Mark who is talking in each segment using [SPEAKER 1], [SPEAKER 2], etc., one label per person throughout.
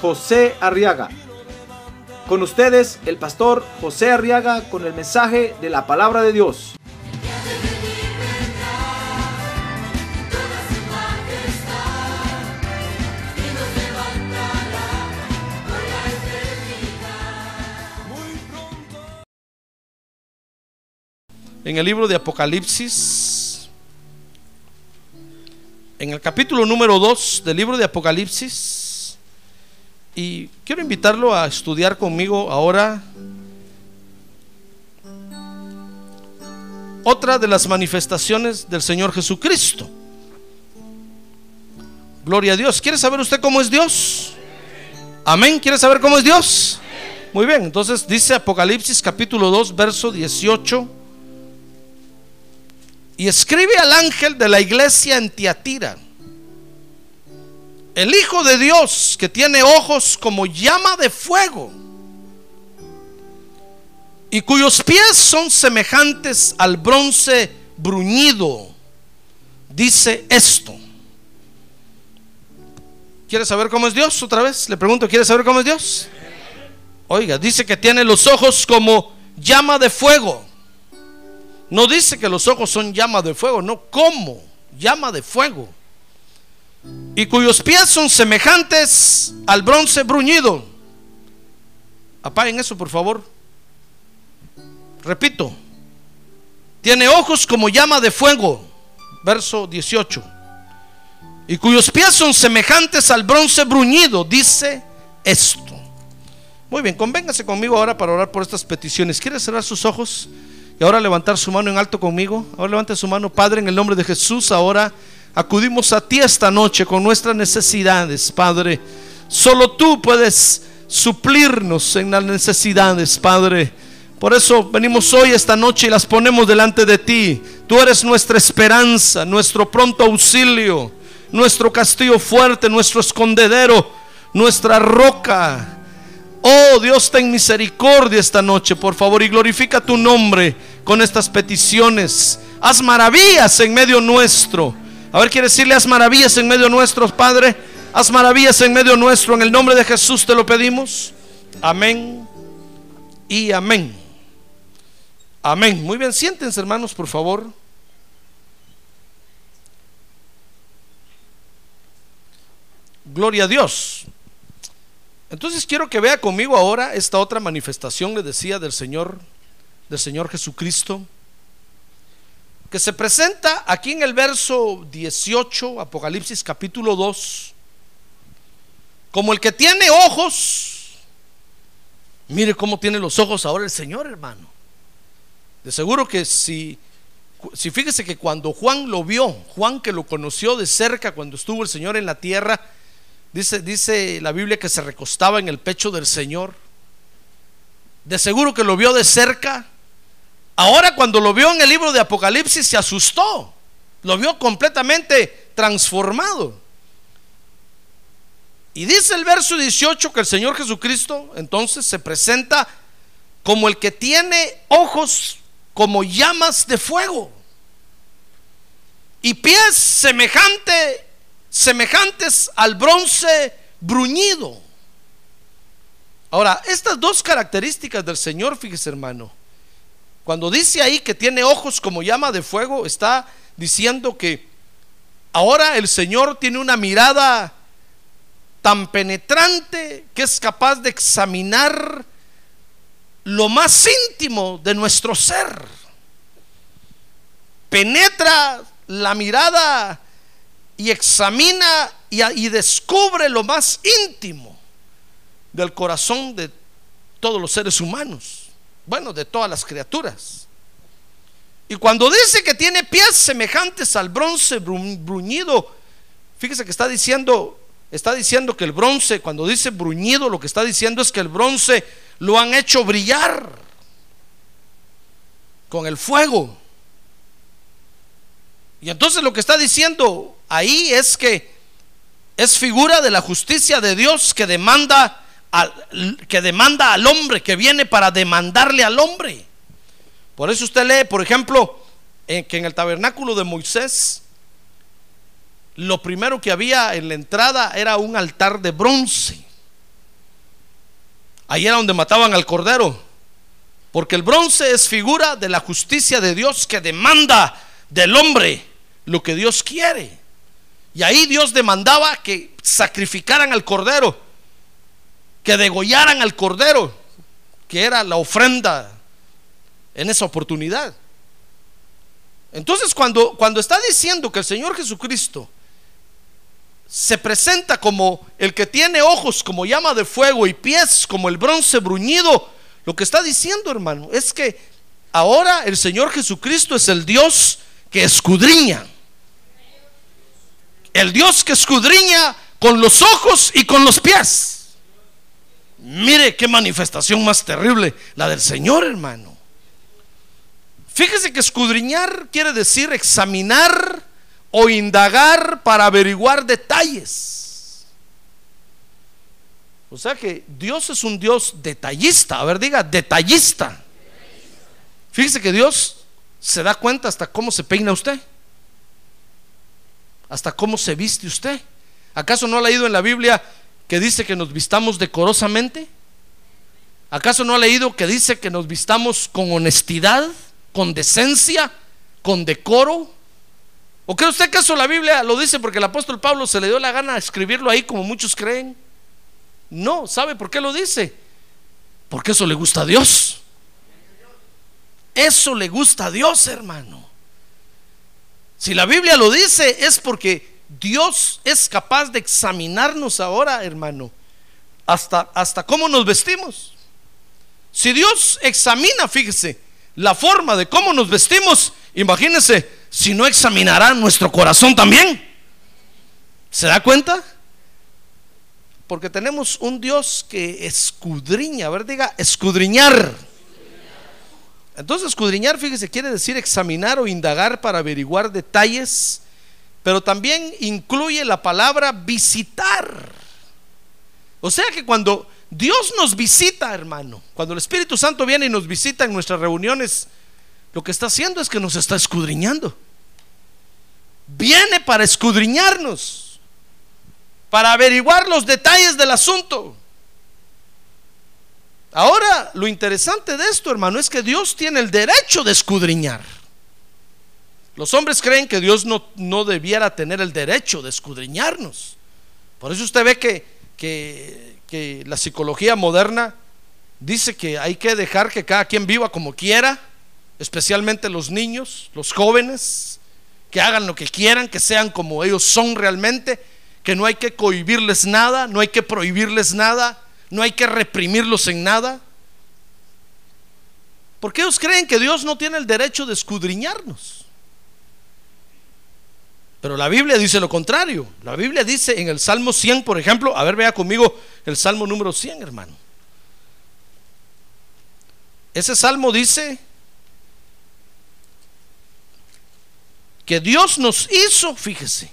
[SPEAKER 1] José Arriaga. Con ustedes, el pastor José Arriaga con el mensaje de la palabra de Dios.
[SPEAKER 2] en el libro de Apocalipsis, en el capítulo número 2 del libro de Apocalipsis, y quiero invitarlo a estudiar conmigo ahora otra de las manifestaciones del Señor Jesucristo. Gloria a Dios. ¿Quiere saber usted cómo es Dios? Amén. ¿Quiere saber cómo es Dios? Muy bien, entonces dice Apocalipsis capítulo 2, verso 18 y escribe al ángel de la iglesia en Tiatira. El Hijo de Dios que tiene ojos como llama de fuego y cuyos pies son semejantes al bronce bruñido, dice esto. ¿Quiere saber cómo es Dios? Otra vez le pregunto, ¿quiere saber cómo es Dios? Oiga, dice que tiene los ojos como llama de fuego no dice que los ojos son llama de fuego, no como llama de fuego. Y cuyos pies son semejantes al bronce bruñido. Apaguen eso, por favor. Repito. Tiene ojos como llama de fuego. Verso 18. Y cuyos pies son semejantes al bronce bruñido. Dice esto. Muy bien, convéngase conmigo ahora para orar por estas peticiones. ¿Quiere cerrar sus ojos? Y ahora levantar su mano en alto conmigo. Ahora levante su mano, Padre, en el nombre de Jesús. Ahora acudimos a ti esta noche con nuestras necesidades, Padre. Solo tú puedes suplirnos en las necesidades, Padre. Por eso venimos hoy, esta noche, y las ponemos delante de ti. Tú eres nuestra esperanza, nuestro pronto auxilio, nuestro castillo fuerte, nuestro escondedero, nuestra roca Oh Dios, ten misericordia esta noche, por favor, y glorifica tu nombre con estas peticiones. Haz maravillas en medio nuestro. A ver, quiere decirle, haz maravillas en medio nuestro, Padre. Haz maravillas en medio nuestro. En el nombre de Jesús te lo pedimos. Amén y amén. Amén. Muy bien, siéntense hermanos, por favor. Gloria a Dios. Entonces quiero que vea conmigo ahora esta otra manifestación, le decía, del Señor, del Señor Jesucristo, que se presenta aquí en el verso 18, Apocalipsis capítulo 2, como el que tiene ojos. Mire cómo tiene los ojos ahora el Señor, hermano. De seguro que si, si fíjese que cuando Juan lo vio, Juan que lo conoció de cerca cuando estuvo el Señor en la tierra, Dice, dice la Biblia que se recostaba en el pecho del Señor. De seguro que lo vio de cerca. Ahora cuando lo vio en el libro de Apocalipsis se asustó. Lo vio completamente transformado. Y dice el verso 18 que el Señor Jesucristo entonces se presenta como el que tiene ojos como llamas de fuego y pies semejante semejantes al bronce bruñido. Ahora, estas dos características del Señor, fíjese hermano, cuando dice ahí que tiene ojos como llama de fuego, está diciendo que ahora el Señor tiene una mirada tan penetrante que es capaz de examinar lo más íntimo de nuestro ser. Penetra la mirada y examina y, descubre lo más íntimo del corazón de todos los seres humanos, bueno, de todas las criaturas. Y cuando dice que tiene pies semejantes al bronce bruñido, fíjese que está diciendo está diciendo que el bronce, cuando dice bruñido, lo que está diciendo es que el bronce lo han hecho brillar con el fuego. Y entonces lo que está diciendo ahí es que es figura de la justicia de Dios que demanda que demanda al hombre, que viene para demandarle al hombre. Por eso usted lee, por ejemplo, en, que en el tabernáculo de Moisés, lo primero que había en la entrada era un altar de bronce. Ahí era donde mataban al cordero. Porque el bronce es figura de la justicia de Dios que demanda del hombre lo que Dios quiere. Y ahí Dios demandaba que sacrificaran al cordero, que degollaran al cordero, que era la ofrenda en esa oportunidad. Entonces cuando, cuando está diciendo que el Señor Jesucristo se presenta como el que tiene ojos como llama de fuego y pies como el bronce bruñido, lo que está diciendo hermano es que ahora el Señor Jesucristo es el Dios que escudriña. El Dios que escudriña con los ojos y con los pies. Mire qué manifestación más terrible la del Señor, hermano. Fíjese que escudriñar quiere decir examinar o indagar para averiguar detalles. O sea que Dios es un Dios detallista. A ver, diga, detallista. Fíjese que Dios se da cuenta hasta cómo se peina usted hasta cómo se viste usted. ¿Acaso no ha leído en la Biblia que dice que nos vistamos decorosamente? ¿Acaso no ha leído que dice que nos vistamos con honestidad, con decencia, con decoro? ¿O cree usted que eso la Biblia lo dice porque el apóstol Pablo se le dio la gana escribirlo ahí como muchos creen? No, ¿sabe por qué lo dice? Porque eso le gusta a Dios. Eso le gusta a Dios, hermano. Si la Biblia lo dice es porque Dios es capaz de examinarnos ahora, hermano, hasta, hasta cómo nos vestimos. Si Dios examina, fíjese, la forma de cómo nos vestimos, imagínese si no examinará nuestro corazón también. ¿Se da cuenta? Porque tenemos un Dios que escudriña, a ver, diga, escudriñar entonces, escudriñar, fíjese, quiere decir examinar o indagar para averiguar detalles, pero también incluye la palabra visitar. O sea que cuando Dios nos visita, hermano, cuando el Espíritu Santo viene y nos visita en nuestras reuniones, lo que está haciendo es que nos está escudriñando. Viene para escudriñarnos, para averiguar los detalles del asunto. Ahora, lo interesante de esto, hermano, es que Dios tiene el derecho de escudriñar. Los hombres creen que Dios no, no debiera tener el derecho de escudriñarnos. Por eso usted ve que, que, que la psicología moderna dice que hay que dejar que cada quien viva como quiera, especialmente los niños, los jóvenes, que hagan lo que quieran, que sean como ellos son realmente, que no hay que cohibirles nada, no hay que prohibirles nada, no hay que reprimirlos en nada. Porque ellos creen que Dios no tiene el derecho de escudriñarnos. Pero la Biblia dice lo contrario. La Biblia dice en el Salmo 100, por ejemplo, a ver, vea conmigo el Salmo número 100, hermano. Ese salmo dice que Dios nos hizo, fíjese,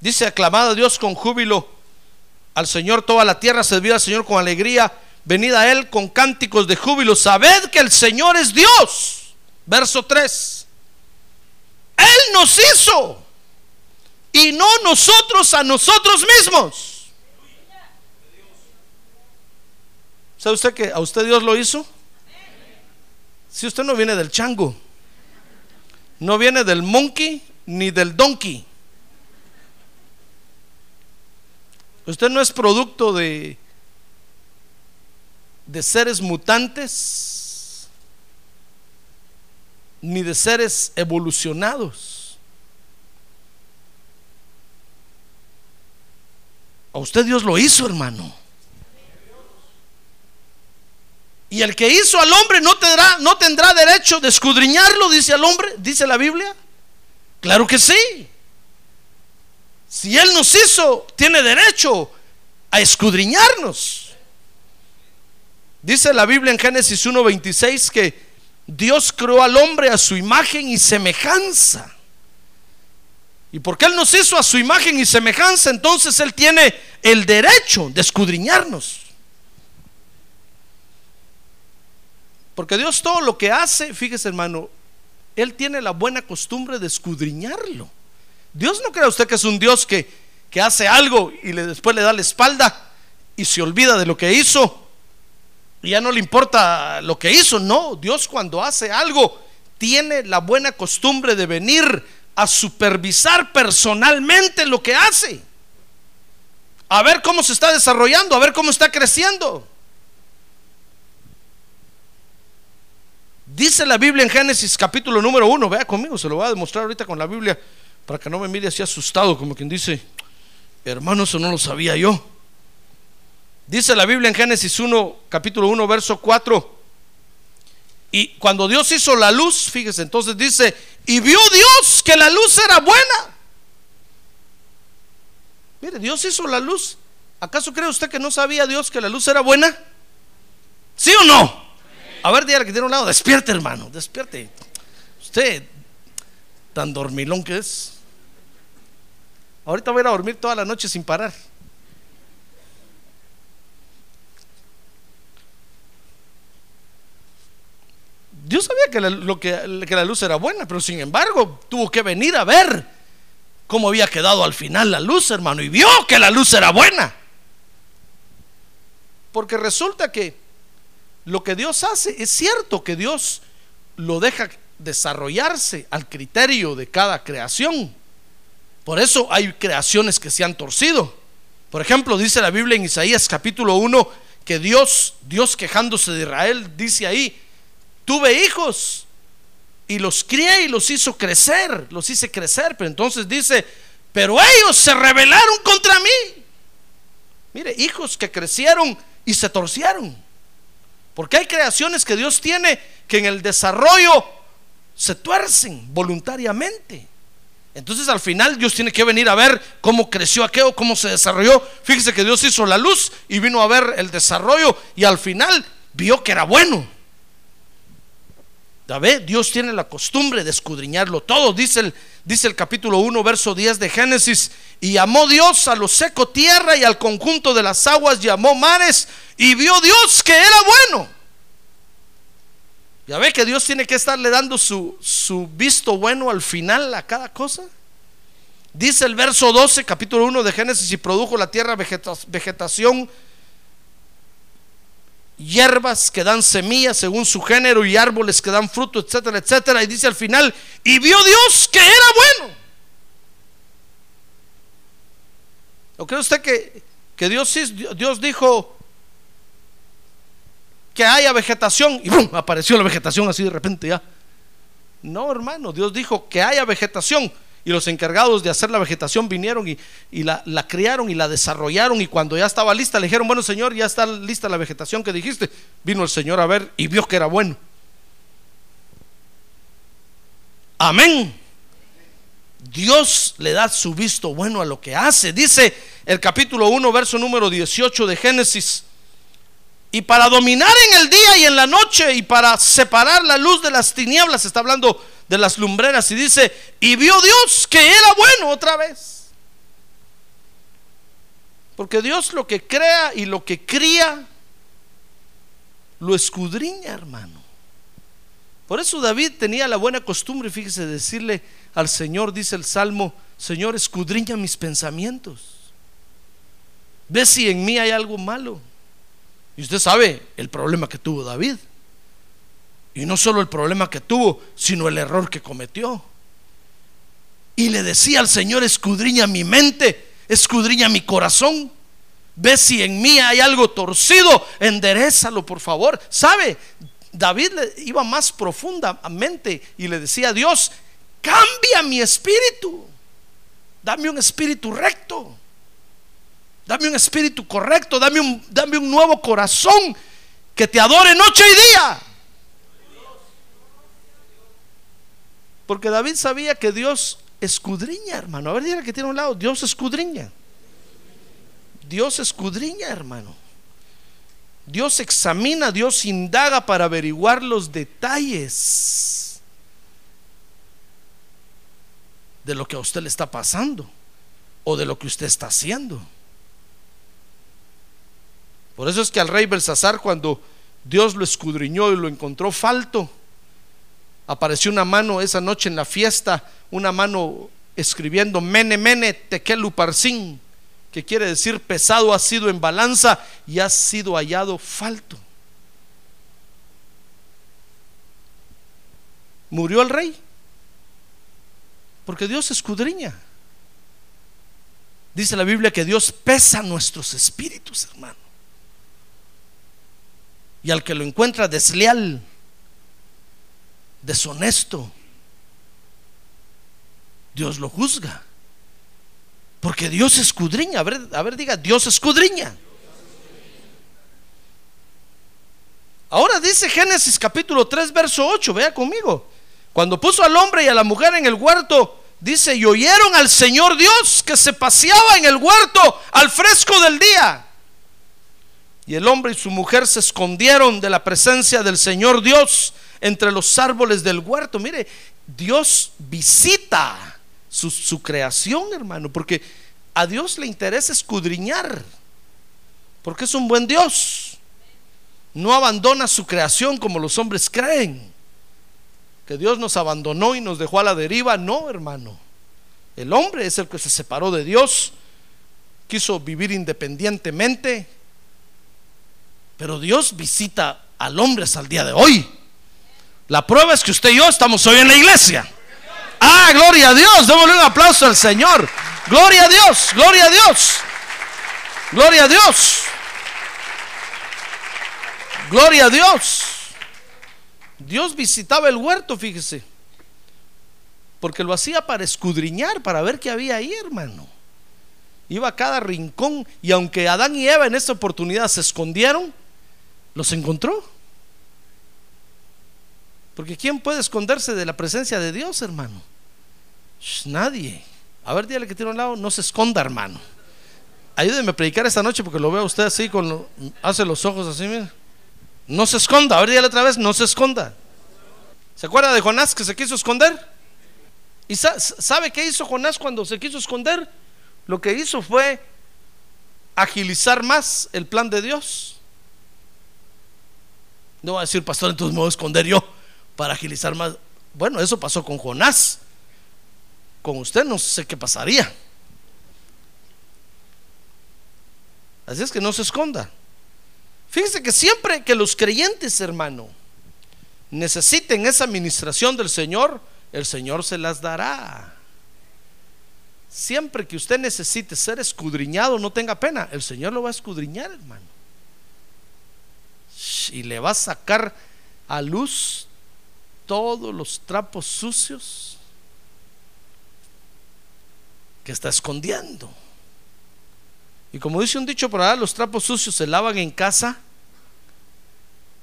[SPEAKER 2] Dice, aclamad a Dios con júbilo, al Señor toda la tierra, servid al Señor con alegría, venid a Él con cánticos de júbilo, sabed que el Señor es Dios. Verso 3. Él nos hizo y no nosotros a nosotros mismos. ¿Sabe usted que a usted Dios lo hizo? Si usted no viene del chango, no viene del monkey ni del donkey. Usted no es producto de, de seres mutantes ni de seres evolucionados. A usted Dios lo hizo, hermano. Y el que hizo al hombre no tendrá, no tendrá derecho de escudriñarlo, dice al hombre, dice la Biblia. Claro que sí. Si Él nos hizo, tiene derecho a escudriñarnos. Dice la Biblia en Génesis 1.26 que Dios creó al hombre a su imagen y semejanza. Y porque Él nos hizo a su imagen y semejanza, entonces Él tiene el derecho de escudriñarnos. Porque Dios todo lo que hace, fíjese hermano, Él tiene la buena costumbre de escudriñarlo. Dios no crea usted que es un Dios que, que hace algo y después le da la espalda y se olvida de lo que hizo. Y ya no le importa lo que hizo. No, Dios cuando hace algo tiene la buena costumbre de venir a supervisar personalmente lo que hace. A ver cómo se está desarrollando, a ver cómo está creciendo. Dice la Biblia en Génesis capítulo número uno, vea conmigo, se lo voy a demostrar ahorita con la Biblia para que no me mire así asustado, como quien dice, hermano, eso no lo sabía yo. Dice la Biblia en Génesis 1, capítulo 1, verso 4. Y cuando Dios hizo la luz, fíjese, entonces dice, y vio Dios que la luz era buena. Mire, Dios hizo la luz. ¿Acaso cree usted que no sabía Dios que la luz era buena? ¿Sí o no? A ver, dígale que tiene un lado, despierte hermano, despierte. Usted, tan dormilón que es. Ahorita voy a ir a dormir toda la noche sin parar. Dios sabía que la, lo que, que la luz era buena, pero sin embargo tuvo que venir a ver cómo había quedado al final la luz, hermano, y vio que la luz era buena. Porque resulta que lo que Dios hace es cierto que Dios lo deja desarrollarse al criterio de cada creación. Por eso hay creaciones que se han torcido. Por ejemplo, dice la Biblia en Isaías capítulo 1 que Dios, Dios quejándose de Israel, dice ahí, tuve hijos y los crié y los hizo crecer, los hice crecer, pero entonces dice, pero ellos se rebelaron contra mí. Mire, hijos que crecieron y se torcieron. Porque hay creaciones que Dios tiene que en el desarrollo se tuercen voluntariamente. Entonces al final Dios tiene que venir a ver cómo creció aquello, cómo se desarrolló. Fíjese que Dios hizo la luz y vino a ver el desarrollo y al final vio que era bueno. Dios tiene la costumbre de escudriñarlo todo. Dice el, dice el capítulo 1, verso 10 de Génesis. Y llamó Dios a lo seco tierra y al conjunto de las aguas llamó mares. Y vio Dios que era bueno. Ya ve que Dios tiene que estarle dando su, su visto bueno al final a cada cosa. Dice el verso 12, capítulo 1 de Génesis, y produjo la tierra vegetación hierbas que dan semillas según su género y árboles que dan fruto, etcétera, etcétera. Y dice al final, y vio Dios que era bueno. ¿O cree usted que, que Dios, Dios dijo que haya vegetación y apareció la vegetación así de repente ya? No, hermano, Dios dijo que haya vegetación y los encargados de hacer la vegetación vinieron y, la, la, criaron y la desarrollaron y cuando ya estaba lista le dijeron, bueno Señor, ya está lista la vegetación que dijiste. Vino el Señor a ver y vio que era bueno. Amén. Dios le da su visto bueno a lo que hace. Dice el capítulo 1, verso número 18 de Génesis. Y para dominar en el día y en la noche y para separar la luz de las tinieblas, está hablando de las lumbreras y dice, y vio Dios que era bueno otra vez. Porque Dios lo que crea y lo que cría, lo escudriña, hermano. Por eso David tenía la buena costumbre, fíjese, de decirle al Señor, dice el Salmo, Señor, escudriña mis pensamientos. Ve si en mí hay algo malo. Y usted sabe el problema que tuvo David. Y no solo el problema que tuvo, sino el error que cometió. Y le decía al Señor, escudriña mi mente, escudriña mi corazón. Ve si en mí hay algo torcido, enderezalo por favor. ¿Sabe? David iba más profundamente y le decía a Dios, cambia mi espíritu. Dame un espíritu recto. Dame un espíritu correcto. Dame un, dame un nuevo corazón que te adore noche y día. Porque David sabía que Dios escudriña, hermano. A ver, dígale que tiene un lado. Dios escudriña. Dios escudriña, hermano. Dios examina, Dios indaga para averiguar los detalles de lo que a usted le está pasando o de lo que usted está haciendo. Por eso es que al rey Belsasar, cuando Dios lo escudriñó y lo encontró falto, apareció una mano esa noche en la fiesta, una mano escribiendo Mene Mene Tekelu Parsin, que quiere decir pesado ha sido en balanza y ha sido hallado falto. Murió el rey, porque Dios escudriña. Dice la Biblia que Dios pesa nuestros espíritus, hermano. Y al que lo encuentra desleal, deshonesto, Dios lo juzga. Porque Dios escudriña. A ver, a ver, diga, Dios escudriña. Ahora dice Génesis capítulo 3, verso 8, vea conmigo. Cuando puso al hombre y a la mujer en el huerto, Dice, y oyeron al Señor Dios que se paseaba en el huerto al fresco del día. Y el hombre y su mujer se escondieron de la presencia del Señor Dios entre los árboles del huerto. Mire, Dios visita su, su creación, hermano, porque a Dios le interesa escudriñar, porque es un buen Dios. No abandona su creación como los hombres creen que Dios nos abandonó y nos dejó a la deriva. No, hermano. El hombre es el que se separó de Dios, quiso vivir independientemente, pero Dios visita al hombre hasta el día de hoy. La prueba es que usted y yo estamos hoy en la iglesia. Ah, gloria a Dios. Démosle un aplauso al Señor. Gloria a Dios, gloria a Dios. Gloria a Dios. Gloria a Dios. Dios visitaba el huerto, fíjese. Porque lo hacía para escudriñar, para ver qué había ahí, hermano. Iba a cada rincón y aunque Adán y Eva en esta oportunidad se escondieron, los encontró. Porque ¿quién puede esconderse de la presencia de Dios, hermano? nadie. A ver, dígale que tiene un lado, no se esconda, hermano. Ayúdeme a predicar esta noche porque lo veo usted así, hace los ojos así, mira. No se esconda. A ver, dígale otra vez, no se esconda. ¿Se acuerda de Jonás que se quiso esconder? ¿Y sabe qué hizo Jonás cuando se quiso esconder? Lo que hizo fue agilizar más el plan de Dios. No va a decir, pastor, entonces me voy a esconder yo para agilizar más. Bueno, eso pasó con Jonás. Con usted no sé qué pasaría. Así es que no se esconda. Fíjense que siempre que los creyentes, hermano, necesiten esa administración del Señor, el Señor se las dará. Siempre que usted necesite ser escudriñado, no tenga pena, el Señor lo va a escudriñar, hermano. Y le va a sacar a luz todos los trapos sucios que está escondiendo. Y como dice un dicho por ahí, los trapos sucios se lavan en casa.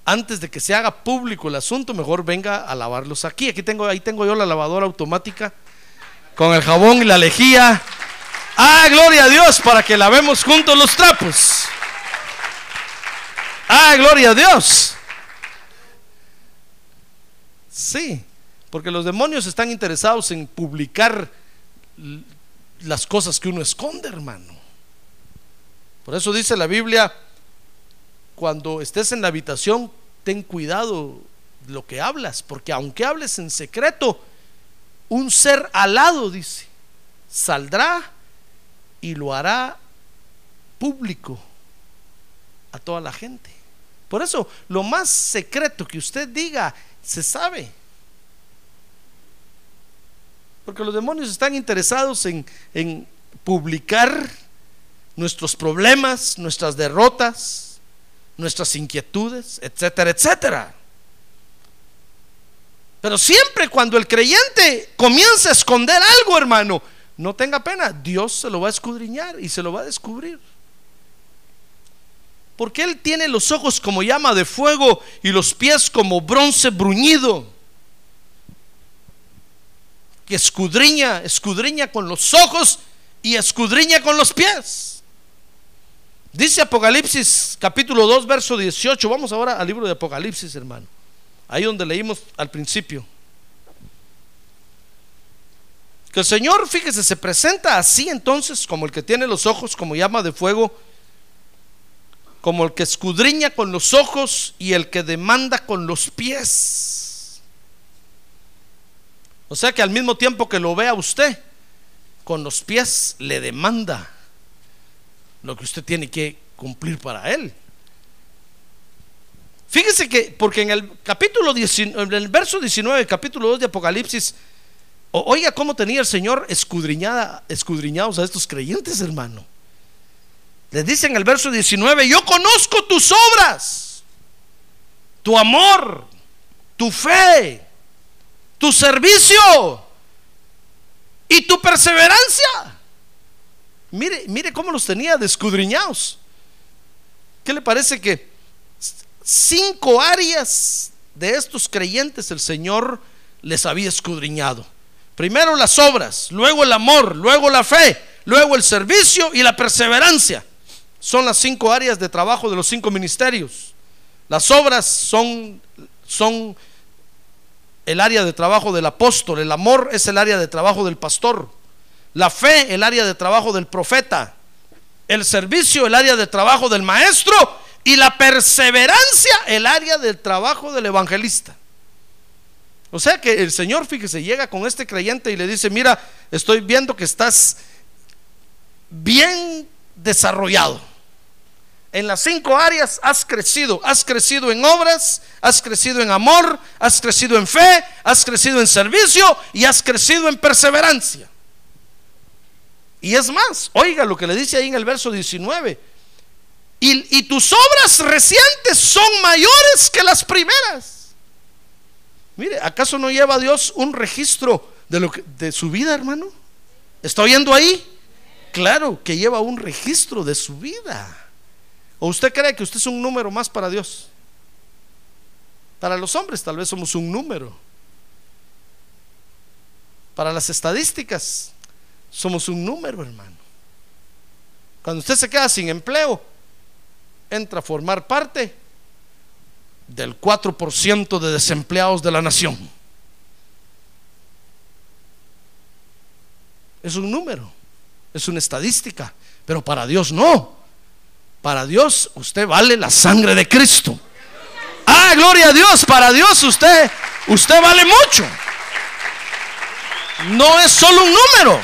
[SPEAKER 2] Antes de que se haga público el asunto, mejor venga a lavarlos aquí. Aquí tengo, ahí tengo yo la lavadora automática con el jabón y la lejía. Ah, gloria a Dios para que lavemos juntos los trapos. Gloria a Dios. Sí, porque los demonios están interesados en publicar las cosas que uno esconde, hermano. Por eso dice la Biblia, cuando estés en la habitación, ten cuidado lo que hablas, porque aunque hables en secreto, un ser alado, dice, saldrá y lo hará público a toda la gente. Por eso, lo más secreto que usted diga, se sabe. Porque los demonios están interesados en, en publicar nuestros problemas, nuestras derrotas, nuestras inquietudes, etcétera, etcétera. Pero siempre cuando el creyente comienza a esconder algo, hermano, no tenga pena, Dios se lo va a escudriñar y se lo va a descubrir. Porque Él tiene los ojos como llama de fuego y los pies como bronce bruñido. Que escudriña, escudriña con los ojos y escudriña con los pies. Dice Apocalipsis capítulo 2, verso 18. Vamos ahora al libro de Apocalipsis, hermano. Ahí donde leímos al principio. Que el Señor, fíjese, se presenta así entonces como el que tiene los ojos como llama de fuego, como el que escudriña con los ojos y el que demanda con los pies. O sea que al mismo tiempo que lo vea usted, con los pies le demanda lo que usted tiene que cumplir para él. Fíjese que, porque en el capítulo 19, en el verso 19, capítulo 2 de Apocalipsis, oiga cómo tenía el Señor escudriñada, escudriñados a estos creyentes, hermano. Les dice en el verso 19, yo conozco tus obras, tu amor, tu fe, tu servicio y tu perseverancia. Mire, mire cómo los tenía descudriñados. ¿Qué le parece que cinco áreas de estos creyentes el Señor les había escudriñado? Primero las obras, luego el amor, luego la fe, luego el servicio y la perseverancia. Son las cinco áreas de trabajo de los cinco ministerios. Las obras son, son el área de trabajo del apóstol, el amor es el área de trabajo del pastor, la fe el área de trabajo del profeta, el servicio el área de trabajo del maestro y la perseverancia el área del trabajo del evangelista. O sea que el Señor, fíjese, llega con este creyente y le dice, mira, estoy viendo que estás bien desarrollado. En las cinco áreas has crecido. Has crecido en obras, has crecido en amor, has crecido en fe, has crecido en servicio y has crecido en perseverancia. Y es más, oiga lo que le dice ahí en el verso 19. Y, tus obras recientes son mayores que las primeras. Mire, ¿acaso no lleva Dios un registro de, lo de su vida, hermano? ¿Está oyendo ahí? Claro que lleva un registro de su vida. ¿O usted cree que usted es un número más para Dios? Para los hombres tal vez somos un número. Para las estadísticas somos un número, hermano. Cuando usted se queda sin empleo, entra a formar parte del 4% de desempleados de la nación. Es un número, es una estadística, pero para Dios no. Para Dios usted vale la sangre de Cristo. Ah, gloria a Dios, para Dios usted usted vale mucho. No es solo un número.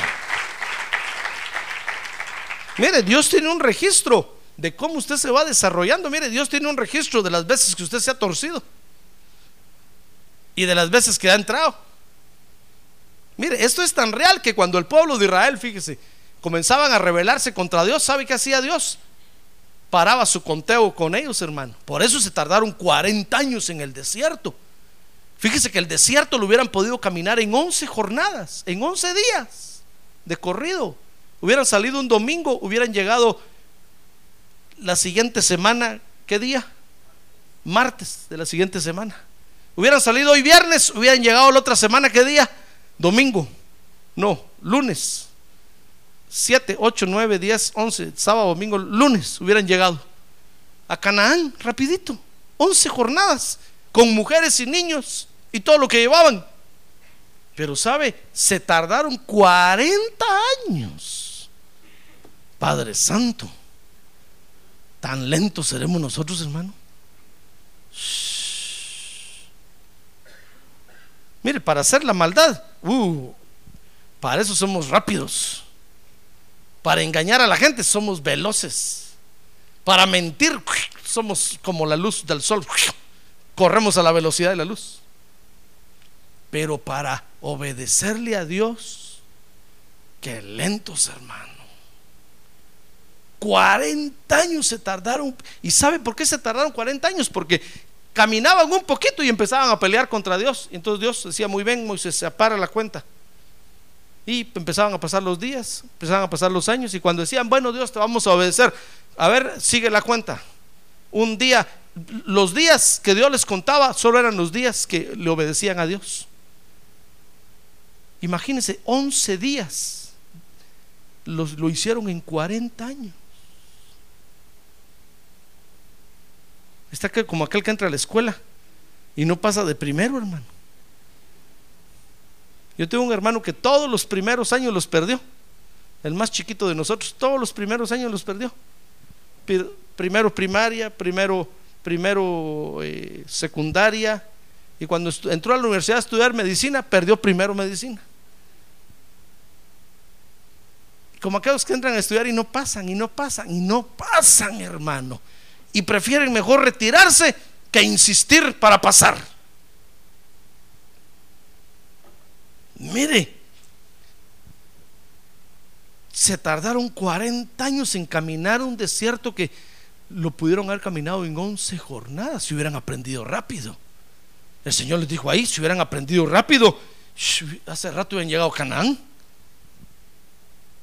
[SPEAKER 2] Mire, Dios tiene un registro de cómo usted se va desarrollando. Mire, Dios tiene un registro de las veces que usted se ha torcido y de las veces que ha entrado. Mire, esto es tan real que cuando el pueblo de Israel, fíjese, comenzaban a rebelarse contra Dios, ¿sabe qué hacía Dios? Paraba su conteo con ellos, hermano. Por eso se tardaron 40 años en el desierto. Fíjese que el desierto lo hubieran podido caminar en 11 jornadas, en 11 días de corrido. Hubieran salido un domingo, hubieran llegado la siguiente semana, ¿qué día? Martes de la siguiente semana. Hubieran salido hoy viernes, hubieran llegado la otra semana, ¿qué día? Domingo. No, lunes. 7, 8, 9, 10, 11, sábado, domingo, lunes hubieran llegado a Canaán rapidito. 11 jornadas con mujeres y niños y todo lo que llevaban. Pero sabe, se tardaron 40 años. Padre Santo. ¿Tan lentos seremos nosotros, hermano? Mire, para hacer la maldad, uh, para eso somos rápidos. Para engañar a la gente somos veloces. Para mentir somos como la luz del sol. Corremos a la velocidad de la luz. Pero para obedecerle a Dios, qué lentos, hermano. 40 años se tardaron. ¿Y sabe por qué se tardaron 40 años? Porque caminaban un poquito y empezaban a pelear contra Dios. Entonces Dios decía, muy bien, Moisés, se para la cuenta. Y empezaban a pasar los días, empezaban a pasar los años. Y cuando decían, bueno, Dios, te vamos a obedecer. A ver, sigue la cuenta. un día, los días que Dios les contaba solo eran los días que le obedecían a Dios. Imagínense, 11 días los, lo hicieron en 40 años. Está como aquel que entra a la escuela y no pasa de primero, hermano. Yo tengo un hermano que todos los primeros años los perdió. El más chiquito de nosotros, todos los primeros años los perdió. Primero primaria, primero, primero eh, secundaria. Y cuando entró a la universidad a estudiar medicina, perdió primero medicina. Como aquellos que entran a estudiar y no pasan, y no pasan, y no pasan, hermano. Y prefieren mejor retirarse que insistir para pasar. Mire, se tardaron 40 años en caminar un desierto que lo pudieron haber caminado en 11 jornadas si hubieran aprendido rápido. El Señor les dijo ahí, si hubieran aprendido rápido, hace rato hubieran llegado a Canaán.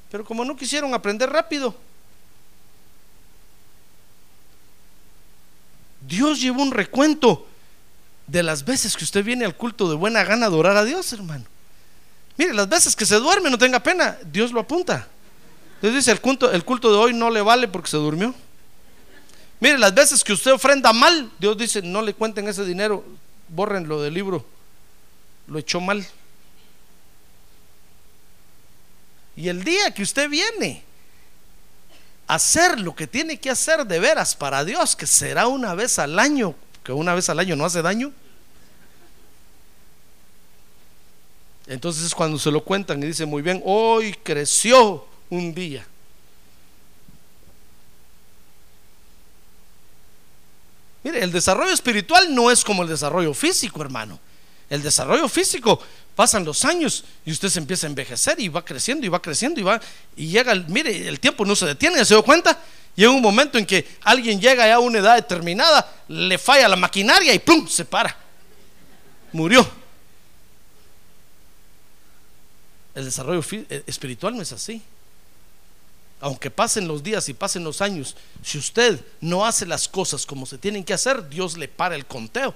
[SPEAKER 2] Pero como no quisieron aprender rápido, Dios llevó un recuento de las veces que usted viene al culto de buena gana a adorar a Dios, hermano. Mire, las veces que se duerme, no tenga pena, Dios lo apunta. Dios dice, el culto, el culto de hoy no le vale porque se durmió. Mire, las veces que usted ofrenda mal, Dios dice, no le cuenten ese dinero, bórrenlo del libro. Lo echó mal. Y el día que usted viene a hacer lo que tiene que hacer de veras para Dios, que será una vez al año, que una vez al año no hace daño. Entonces es cuando se lo cuentan y dice muy bien, hoy creció un día. Mire, el desarrollo espiritual no es como el desarrollo físico, hermano. El desarrollo físico pasan los años y usted se empieza a envejecer y va creciendo y va creciendo y va y llega, mire, el tiempo no se detiene, ¿se dio cuenta? Llega un momento en que alguien llega ya a una edad determinada, le falla la maquinaria y ¡pum! se para. Murió. El desarrollo eh, espiritual no es así. Aunque pasen los días y pasen los años, si usted no hace las cosas como se tienen que hacer, Dios le para el conteo.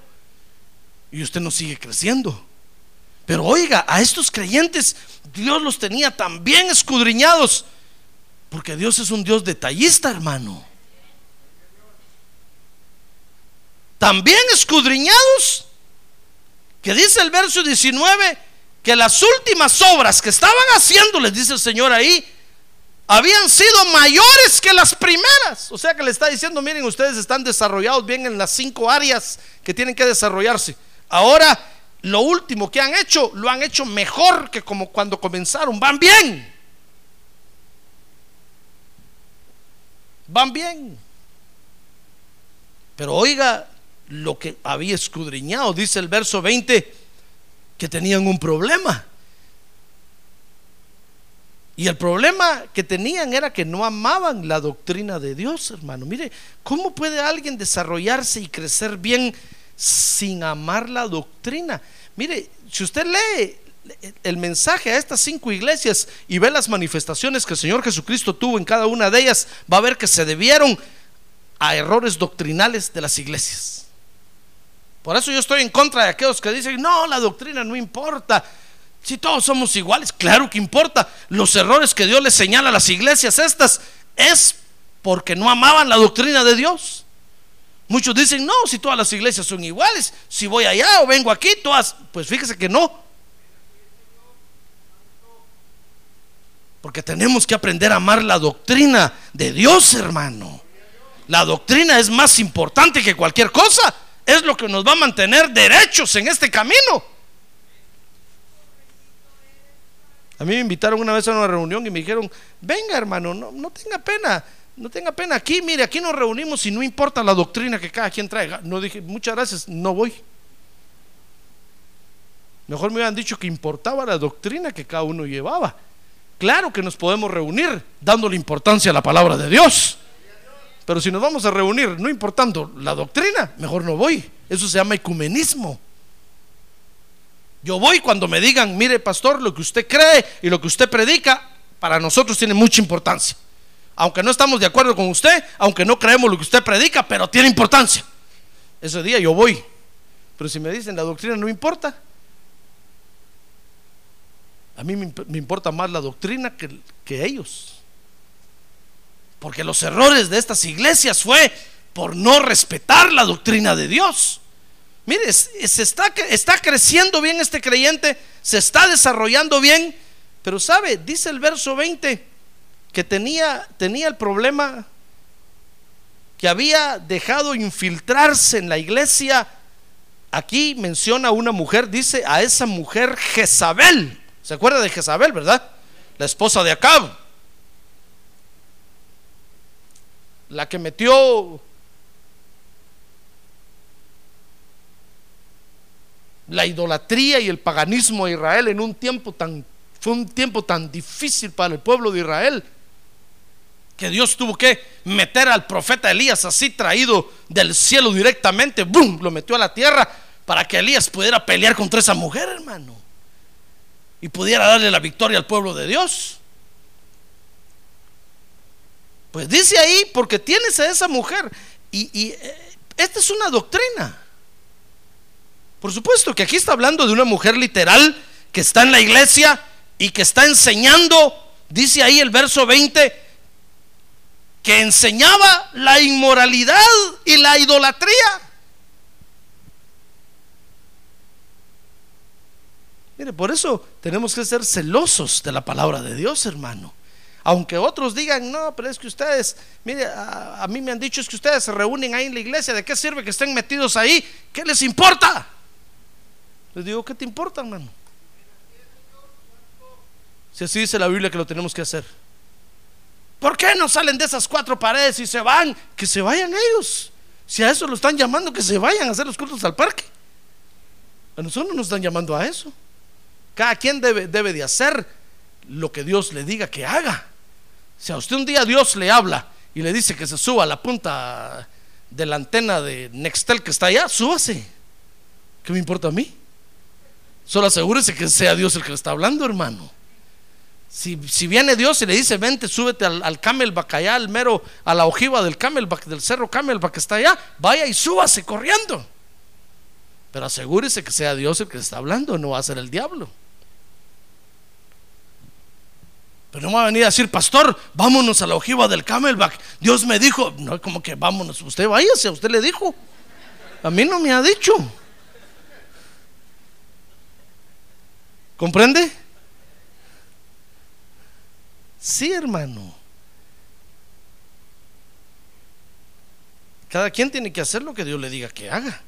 [SPEAKER 2] Y usted no sigue creciendo. Pero oiga, a estos creyentes Dios los tenía tan bien escudriñados. Porque Dios es un Dios detallista, hermano. Tan bien escudriñados que dice el verso 19 que las últimas obras que estaban haciendo, les dice el Señor ahí, habían sido mayores que las primeras. O sea que le está diciendo, miren, ustedes están desarrollados bien en las cinco áreas que tienen que desarrollarse. Ahora, lo último que han hecho, lo han hecho mejor que como cuando comenzaron. Van bien. Van bien. Pero oiga lo que había escudriñado, dice el verso 20, que tenían un problema. Y el problema que tenían era que no amaban la doctrina de Dios, hermano. Mire, ¿cómo puede alguien desarrollarse y crecer bien sin amar la doctrina? Mire, si usted lee el mensaje a estas cinco iglesias y ve las manifestaciones que el Señor Jesucristo tuvo en cada una de ellas, va a ver que se debieron a errores doctrinales de las iglesias. Por eso yo estoy en contra de aquellos que dicen, no, la doctrina no importa. Si todos somos iguales, claro que importa. Los errores que Dios les señala a las iglesias estas es porque no amaban la doctrina de Dios. Muchos dicen, no, si todas las iglesias son iguales, si voy allá o vengo aquí, todas, pues fíjese que no. Porque tenemos que aprender a amar la doctrina de Dios, hermano. La doctrina es más importante que cualquier cosa. Es lo que nos va a mantener derechos en este camino. A mí me invitaron una vez a una reunión y me dijeron, venga hermano, no, no tenga pena, no tenga pena aquí, mire, aquí nos reunimos y no importa la doctrina que cada quien traiga. No dije, muchas gracias, no voy. Mejor me hubieran dicho que importaba la doctrina que cada uno llevaba. Claro que nos podemos reunir dándole importancia a la palabra de Dios. Pero si nos vamos a reunir no importando la doctrina, mejor no voy. Eso se llama ecumenismo. Yo voy cuando me digan, mire pastor, lo que usted cree y lo que usted predica, para nosotros tiene mucha importancia. Aunque no estamos de acuerdo con usted, aunque no creemos lo que usted predica, pero tiene importancia. Ese día yo voy. Pero si me dicen la doctrina no importa, a mí me, importa más la doctrina que, que ellos. Porque los errores de estas iglesias fue por no respetar la doctrina de Dios. Mire, se está, está creciendo bien este creyente, se está desarrollando bien, pero sabe, dice el verso 20, que tenía, tenía el problema que había dejado infiltrarse en la iglesia. Aquí menciona una mujer, dice a esa mujer Jezabel. ¿Se acuerda de Jezabel, verdad? La esposa de Acab. La que metió la idolatría y el paganismo de Israel en un tiempo tan fue un tiempo tan difícil para el pueblo de Israel que Dios tuvo que meter al profeta Elías así traído del cielo directamente, ¡bum! lo metió a la tierra para que Elías pudiera pelear contra esa mujer, hermano, y pudiera darle la victoria al pueblo de Dios. Pues dice ahí, porque tienes a esa mujer, y, eh, esta es una doctrina. Por supuesto que aquí está hablando de una mujer literal que está en la iglesia y que está enseñando, dice ahí el verso 20, que enseñaba la inmoralidad y la idolatría. Mire, por eso tenemos que ser celosos de la palabra de Dios, hermano. Aunque otros digan, no, pero es que ustedes, mire, a, mí me han dicho es que ustedes se reúnen ahí en la iglesia, ¿de qué sirve que estén metidos ahí? ¿Qué les importa? Les digo, ¿qué te importa, hermano? Si así dice la Biblia que lo tenemos que hacer. ¿Por qué no salen de esas cuatro paredes y se van? Que se vayan ellos. Si a eso lo están llamando, que se vayan a hacer los cultos al parque. A nosotros no nos están llamando a eso. Cada quien debe, debe de hacer lo que Dios le diga que haga. Si a usted un día Dios le habla y le dice que se suba a la punta de la antena de Nextel que está allá, súbase. ¿Qué me importa a mí? Solo asegúrese que sea Dios el que le está hablando, hermano. Si, si, viene Dios y le dice, vente, súbete al, al Camelback allá, al mero, a la ojiva del Camelback, del cerro Camelback que está allá, vaya y súbase corriendo. Pero asegúrese que sea Dios el que le está hablando, no va a ser el diablo. Pero no va a venir a decir, pastor, vámonos a la ojiva del Camelback. Dios me dijo, no, como que vámonos, usted váyase, usted le dijo. A mí no me ha dicho. ¿Comprende? Sí, hermano. Cada quien tiene que hacer lo que Dios le diga que haga.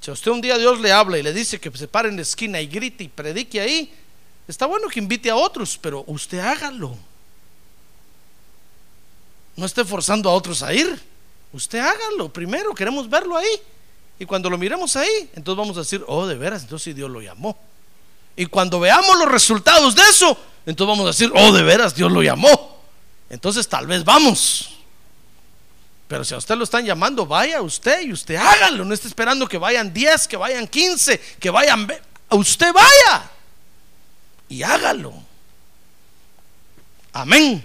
[SPEAKER 2] Si a usted un día Dios le habla y le dice que se pare en la esquina y grite y predique ahí, está bueno que invite a otros, pero usted hágalo. No esté forzando a otros a ir. Usted hágalo primero, queremos verlo ahí. Y cuando lo miremos ahí, entonces vamos a decir, oh, de veras, entonces Dios lo llamó. Y cuando veamos los resultados de eso, entonces vamos a decir, oh, de veras, Dios lo llamó. Entonces tal vez vamos. Pero si a usted lo están llamando, vaya usted y usted hágalo. No esté esperando que vayan 10, que vayan 15, que vayan... Usted vaya y hágalo. Amén.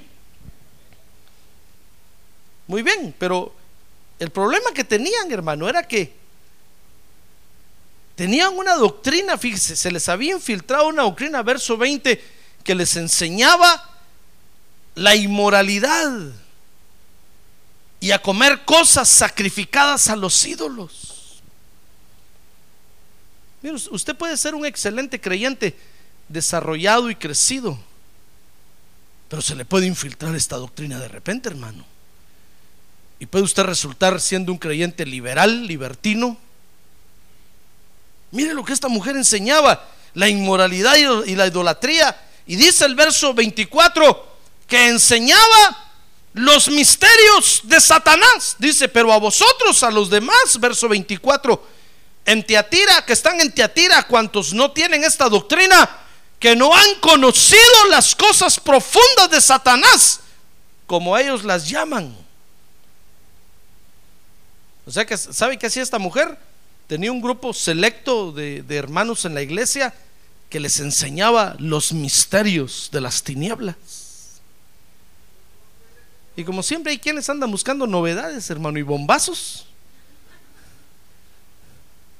[SPEAKER 2] Muy bien, pero el problema que tenían, hermano, era que Tenían una doctrina, fíjese, se les había infiltrado una doctrina, verso 20, que les enseñaba la inmoralidad y a comer cosas sacrificadas a los ídolos. Mire, usted puede ser un excelente creyente, desarrollado y crecido, pero se le puede infiltrar esta doctrina de repente, hermano. Y puede usted resultar siendo un creyente liberal, libertino, Mire lo que esta mujer enseñaba, la inmoralidad y la idolatría. Y dice el verso 24 que enseñaba los misterios de Satanás. Dice, pero a vosotros, a los demás, verso 24, en Teatira, que están en Teatira, cuantos no tienen esta doctrina, que no han conocido las cosas profundas de Satanás, como ellos las llaman. O sea que, ¿sabe qué hacía esta mujer? tenía un grupo selecto de, de, hermanos en la iglesia que les enseñaba los misterios de las tinieblas. Y como siempre hay quienes andan buscando novedades, hermano, y bombazos.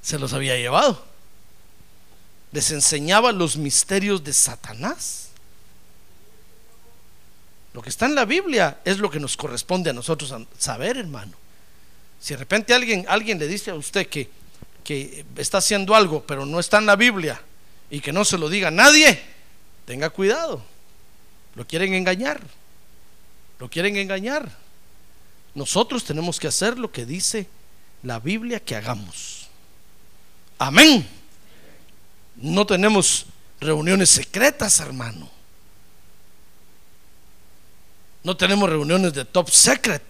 [SPEAKER 2] Se los había llevado. Les enseñaba los misterios de Satanás. Lo que está en la Biblia es lo que nos corresponde a nosotros saber, hermano. Si de repente alguien, alguien le dice a usted que, que está haciendo algo, pero no está en la Biblia, y que no se lo diga a nadie, tenga cuidado. Lo quieren engañar. Lo quieren engañar. Nosotros tenemos que hacer lo que dice la Biblia que hagamos. Amén. No tenemos reuniones secretas, hermano. No tenemos reuniones de top secret.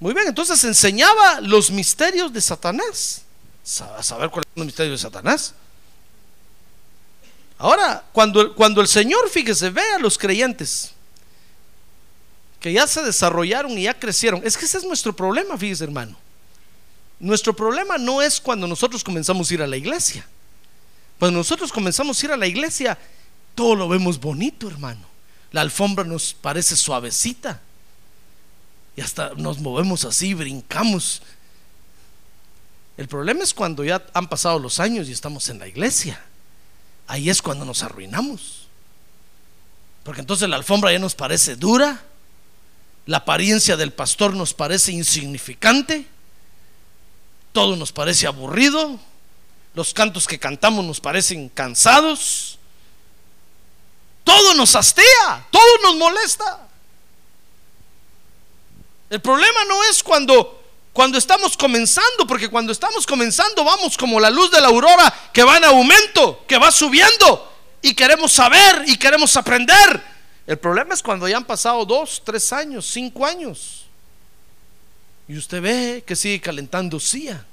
[SPEAKER 2] Muy bien, entonces enseñaba los misterios de Satanás. A saber cuáles son los misterios de Satanás. Ahora, cuando, cuando el Señor, fíjese, ve a los creyentes que ya se desarrollaron y ya crecieron. Es que ese es nuestro problema, fíjese, hermano. Nuestro problema no es cuando nosotros comenzamos a ir a la iglesia. Cuando nosotros comenzamos a ir a la iglesia, todo lo vemos bonito, hermano. La alfombra nos parece suavecita. Y hasta nos movemos así, brincamos. El problema es cuando ya han pasado los años y estamos en la iglesia. Ahí es cuando nos arruinamos. Porque entonces la alfombra ya nos parece dura, la apariencia del pastor nos parece insignificante, todo nos parece aburrido, los cantos que cantamos nos parecen cansados, todo nos hastea, todo nos molesta. El problema no es cuando cuando estamos comenzando, porque cuando estamos comenzando vamos como la luz de la aurora que va en aumento, que va subiendo y queremos saber y queremos aprender. El problema es cuando ya han pasado dos, tres años, cinco años y usted ve que sigue calentando silla.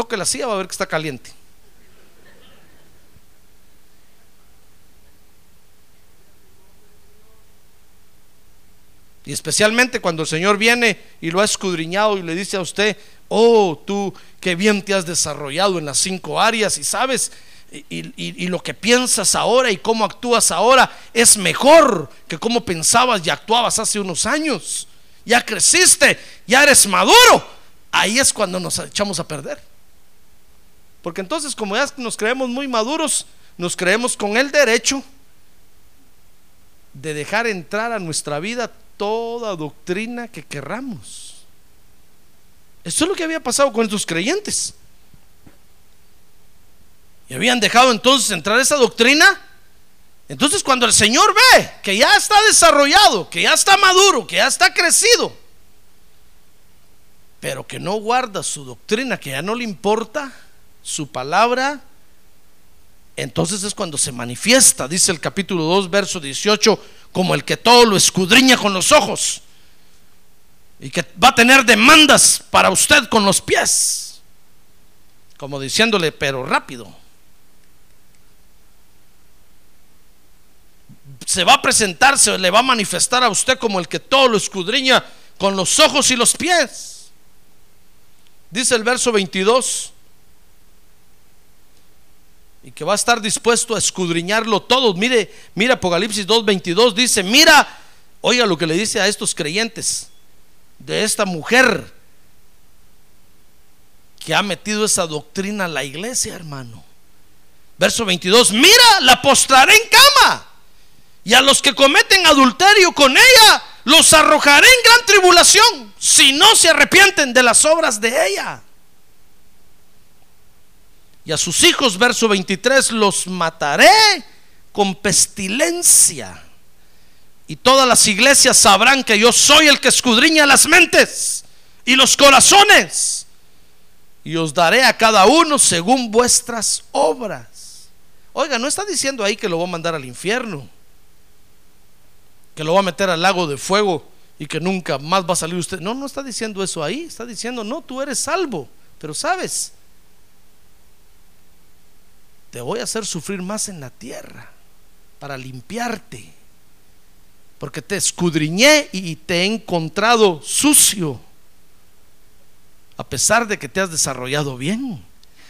[SPEAKER 2] Toque la silla, va a ver que está caliente. Y especialmente cuando el Señor viene y lo ha escudriñado y le dice a usted, oh, tú qué bien te has desarrollado en las cinco áreas y sabes, y, lo que piensas ahora y cómo actúas ahora es mejor que cómo pensabas y actuabas hace unos años. Ya creciste, ya eres maduro. Ahí es cuando nos echamos a perder. Porque entonces como ya nos creemos muy maduros, nos creemos con el derecho de dejar entrar a nuestra vida toda doctrina que querramos. Eso es lo que había pasado con estos creyentes. Y habían dejado entonces entrar esa doctrina. Entonces cuando el Señor ve que ya está desarrollado, que ya está maduro, que ya está crecido, pero que no guarda su doctrina, que ya no le importa su palabra, entonces es cuando se manifiesta, dice el capítulo 2, verso 18, como el que todo lo escudriña con los ojos y que va a tener demandas para usted con los pies, como diciéndole, pero rápido. Se va a presentar, se le va a manifestar a usted como el que todo lo escudriña con los ojos y los pies. Dice el verso 22 y que va a estar dispuesto a escudriñarlo todo. Mire, mira Apocalipsis 2:22 dice, "Mira, oiga lo que le dice a estos creyentes de esta mujer que ha metido esa doctrina a la iglesia, hermano." Verso 22, "Mira, la postraré en cama, y a los que cometen adulterio con ella los arrojaré en gran tribulación, si no se arrepienten de las obras de ella." Y a sus hijos, verso 23, los mataré con pestilencia. Y todas las iglesias sabrán que yo soy el que escudriña las mentes y los corazones. Y os daré a cada uno según vuestras obras. Oiga, no está diciendo ahí que lo va a mandar al infierno. Que lo va a meter al lago de fuego y que nunca más va a salir usted. No, no está diciendo eso ahí. Está diciendo, no, tú eres salvo. Pero sabes, te voy a hacer sufrir más en la tierra para limpiarte. Porque te escudriñé y te he encontrado sucio, a pesar de que te has desarrollado bien.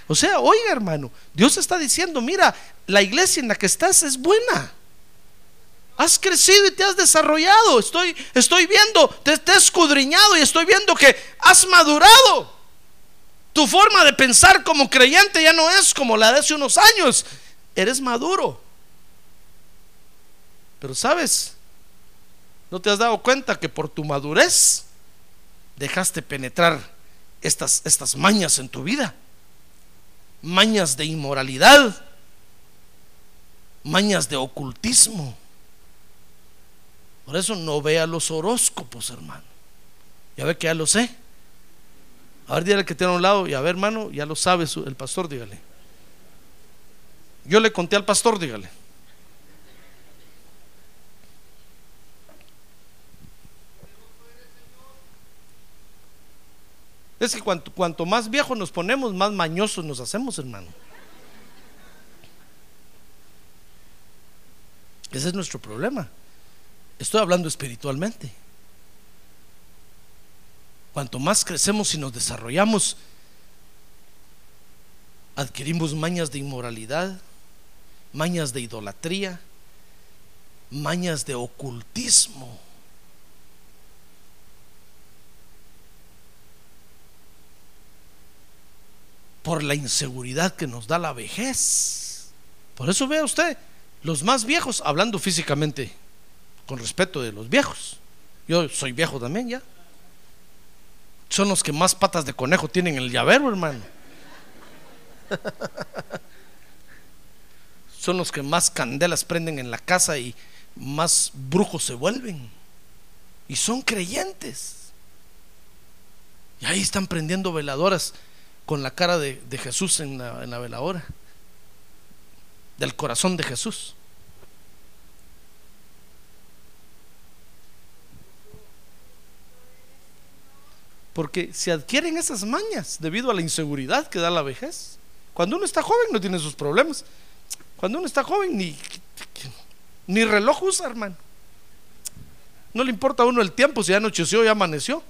[SPEAKER 2] O sea, oiga hermano, Dios está diciendo, mira, la iglesia en la que estás es buena. Has crecido y te has desarrollado. Estoy, estoy viendo, te, te he escudriñado y estoy viendo que has madurado. Tu forma de pensar como creyente ya no es como la de hace unos años. Eres maduro. Pero sabes, ¿no te has dado cuenta que por tu madurez dejaste penetrar estas, estas mañas en tu vida? Mañas de inmoralidad, mañas de ocultismo. Por eso no vea los horóscopos, hermano. Ya ve que ya lo sé. A ver, dígale que tiene un lado y a ver, hermano, ya lo sabe el pastor, dígale. Yo le conté al pastor, dígale. Es que cuanto, cuanto más viejos nos ponemos, más mañosos nos hacemos, hermano. Ese es nuestro problema. Estoy hablando espiritualmente. Cuanto más crecemos y nos desarrollamos, adquirimos mañas de inmoralidad, mañas de idolatría, mañas de ocultismo. Por la inseguridad que nos da la vejez. Por eso vea usted, los más viejos, hablando físicamente, con respeto de los viejos. Yo soy viejo también ya. Son los que más patas de conejo tienen en el llavero, hermano. Son los que más candelas prenden en la casa y más brujos se vuelven. Y son creyentes. Y ahí están prendiendo veladoras con la cara de, Jesús en la, en la veladora. Del corazón de Jesús. Porque se adquieren esas mañas debido a la inseguridad que da la vejez. Cuando uno está joven no tiene sus problemas. Cuando uno está joven ni, ni reloj usa, hermano. No le importa a uno el tiempo, si ya anocheció, ya amaneció.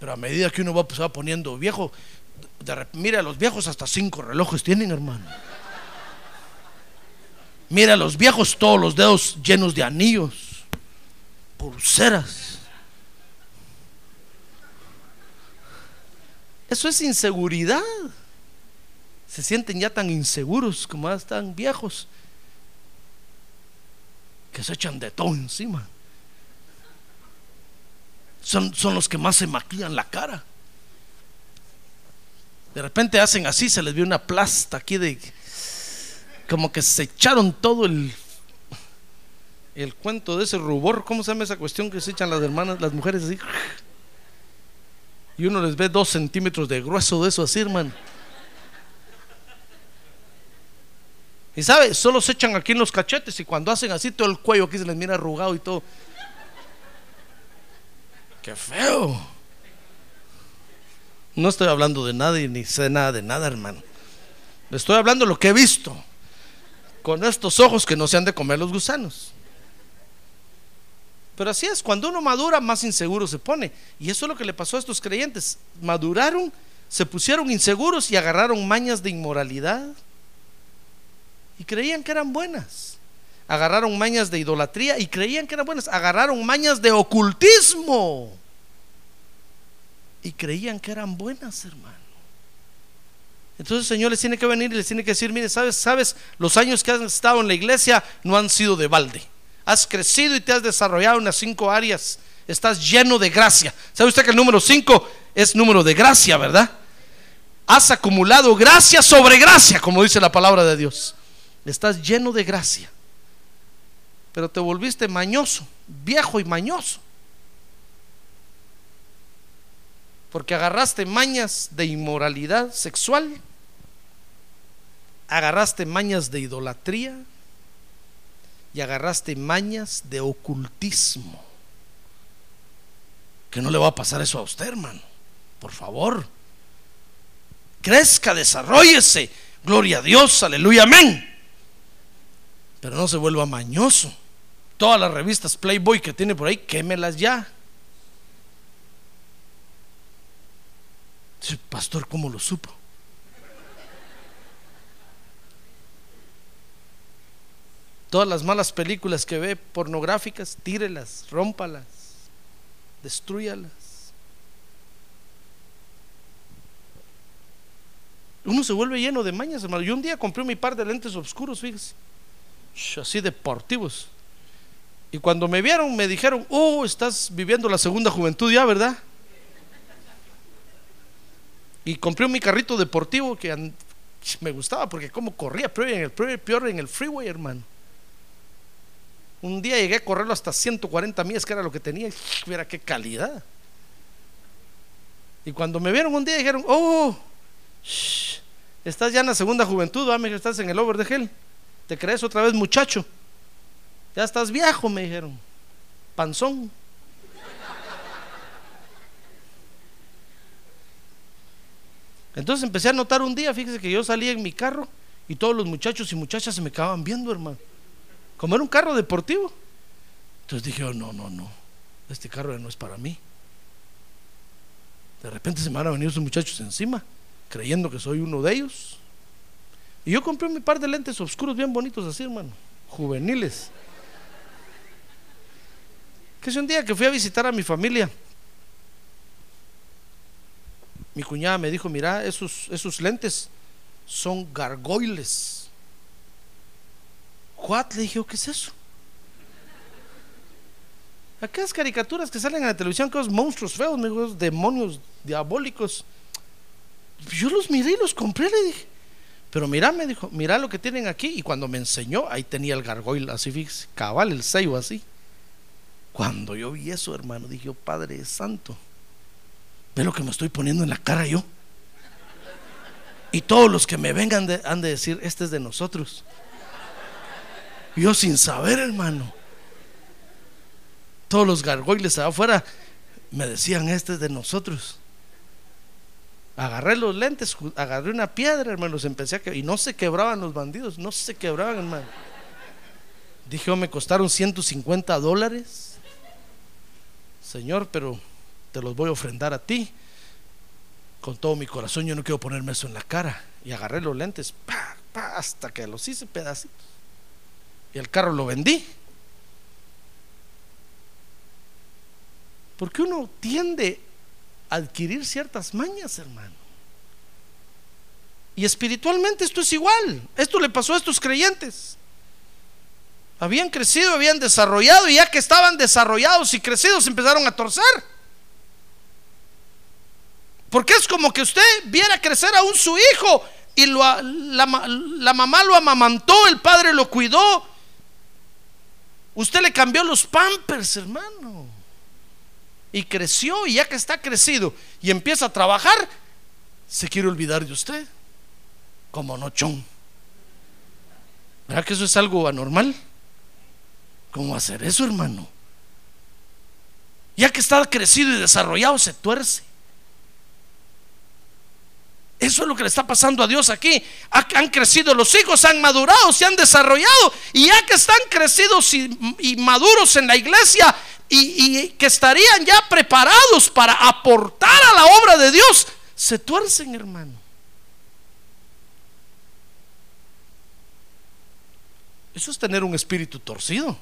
[SPEAKER 2] Pero a medida que uno va, se va poniendo viejo, mira, los viejos hasta cinco relojes tienen, hermano. Mira, los viejos todos los dedos llenos de anillos, pulseras. Eso es inseguridad. Se sienten ya tan inseguros como ya están viejos que se echan de todo encima. Son, son los que más se maquillan la cara. De repente hacen así, se les ve una plasta aquí de como que se echaron todo el el cuento de ese rubor, ¿cómo se llama esa cuestión que se echan las hermanas, las mujeres así? Y uno les ve dos centímetros de grueso de eso así, hermano. Y sabe, solo se echan aquí en los cachetes y cuando hacen así todo el cuello aquí se les mira arrugado y todo. Qué feo. No estoy hablando de nada y ni sé nada de nada, hermano. estoy hablando de lo que he visto. Con estos ojos que no se han de comer los gusanos. Pero así es, cuando uno madura, más inseguro se pone. Y eso es lo que le pasó a estos creyentes. Maduraron, se pusieron inseguros y agarraron mañas de inmoralidad. Y creían que eran buenas. Agarraron mañas de idolatría y creían que eran buenas. Agarraron mañas de ocultismo. Y creían que eran buenas, hermano. Entonces el Señor les tiene que venir y les tiene que decir, mire, sabes, sabes, los años que has estado en la iglesia no han sido de balde has crecido y te has desarrollado en las cinco áreas. Estás lleno de gracia. ¿Sabe usted que el número cinco es número de gracia, verdad? Has acumulado gracia sobre gracia, como dice la palabra de Dios. Estás lleno de gracia. Pero te volviste mañoso, viejo y mañoso. Porque agarraste mañas de inmoralidad sexual, agarraste mañas de idolatría, y agarraste mañas de ocultismo. Que no le va a pasar eso a usted, hermano. Por favor. Crezca, desarrollese. Gloria a Dios, aleluya, amén. Pero no se vuelva mañoso. Todas las revistas Playboy que tiene por ahí, quémelas ya. pastor, ¿cómo lo supo? Todas las malas películas que ve pornográficas, tírelas, rómpalas, destruyalas. Uno se vuelve lleno de mañas, hermano. Yo un día compré mi par de lentes oscuros, fíjese, así deportivos. Y cuando me vieron, me dijeron, oh, estás viviendo la segunda juventud ya, ¿verdad? Y compré mi carrito deportivo que me gustaba porque como corría peor en el, peor en el freeway, hermano. Un día llegué a correrlo hasta 140 millas, que era lo que tenía. Y mira qué calidad. Y cuando me vieron un día dijeron, oh, estás ya en la segunda juventud, que estás en el over de gel. ¿Te crees otra vez muchacho? Ya estás viejo, me dijeron. Panzón. Entonces empecé a notar un día, fíjese que yo salía en mi carro y todos los muchachos y muchachas se me acababan viendo, hermano. Como era un carro deportivo. Entonces dije, oh, no, no, no, este carro no es para mí. De repente se me van a esos muchachos encima, creyendo que soy uno de ellos. Y yo compré mi par de lentes oscuros bien bonitos así, hermano, juveniles. Que es un día que fui a visitar a mi familia, mi cuñada me dijo, mira, esos, esos lentes son gargoyles. ¿What? Le dije, ¿qué es eso? Aquellas caricaturas que salen en la televisión, que los monstruos feos, me demonios diabólicos. Yo los miré y los compré, le dije. Pero mira, me dijo, mira lo que tienen aquí. Y cuando me enseñó, ahí tenía el gargoyle, así, fíjese, cabal, el sello así. Cuando yo vi eso, hermano, dije, oh, Padre Santo. Ve lo que me estoy poniendo en la cara yo. Y todos los que me vengan han de decir, este es de nosotros. Yo sin saber, hermano. Todos los gargoyles afuera me decían, este es de nosotros. Agarré los lentes, agarré una piedra, hermano, empecé a que y no se quebraban los bandidos, no se quebraban, hermano. Dije, oh, me costaron 150 dólares. Señor, pero te los voy a ofrendar a ti. Con todo mi corazón yo no quiero ponerme eso en la cara. Y agarré los lentes, hasta que los hice pedacitos. Y el carro lo vendí. Porque uno tiende a adquirir ciertas mañas, hermano. Y espiritualmente esto es igual. Esto le pasó a estos creyentes. Habían crecido, habían desarrollado y ya que estaban desarrollados y crecidos empezaron a torcer. Porque es como que usted viera crecer aún su hijo y la, la mamá lo amamantó, el padre lo cuidó. Usted le cambió los pampers, hermano. Y creció y ya que está crecido y empieza a trabajar, se quiere olvidar de usted. Como nochón. ¿Verdad que eso es algo anormal? ¿Cómo hacer eso, hermano? Ya que está crecido y desarrollado, se tuerce. Eso es lo que le está pasando a Dios aquí. Han crecido los hijos, han madurado, se han desarrollado. Y ya que están crecidos y, maduros en la iglesia y, que estarían ya preparados para aportar a la obra de Dios, se tuercen, hermano. Eso es tener un espíritu torcido.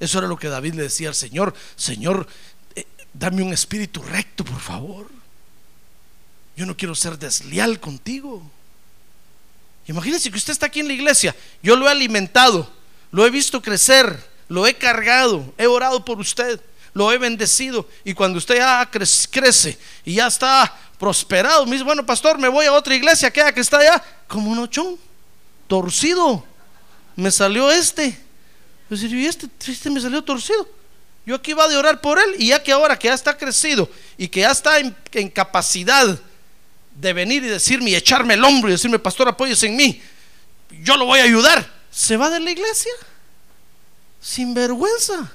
[SPEAKER 2] Eso era lo que David le decía al Señor. Señor, eh, dame un espíritu recto, por favor. Yo no quiero ser desleal contigo. Imagínense que usted está aquí en la iglesia. Yo lo he alimentado, lo he visto crecer, lo he cargado, he orado por usted, lo he bendecido. Y cuando usted ya crece y ya está prosperado, me dice, bueno, pastor, me voy a otra iglesia, queda que está allá, como un ochón, torcido. Me salió este. Y este, este me salió torcido. Yo aquí iba a orar por él y ya que ahora que ya está crecido y que ya está en capacidad de venir y decirme y echarme el hombro y decirme, pastor, apóyese en mí, yo lo voy a ayudar, se va de la iglesia sin vergüenza,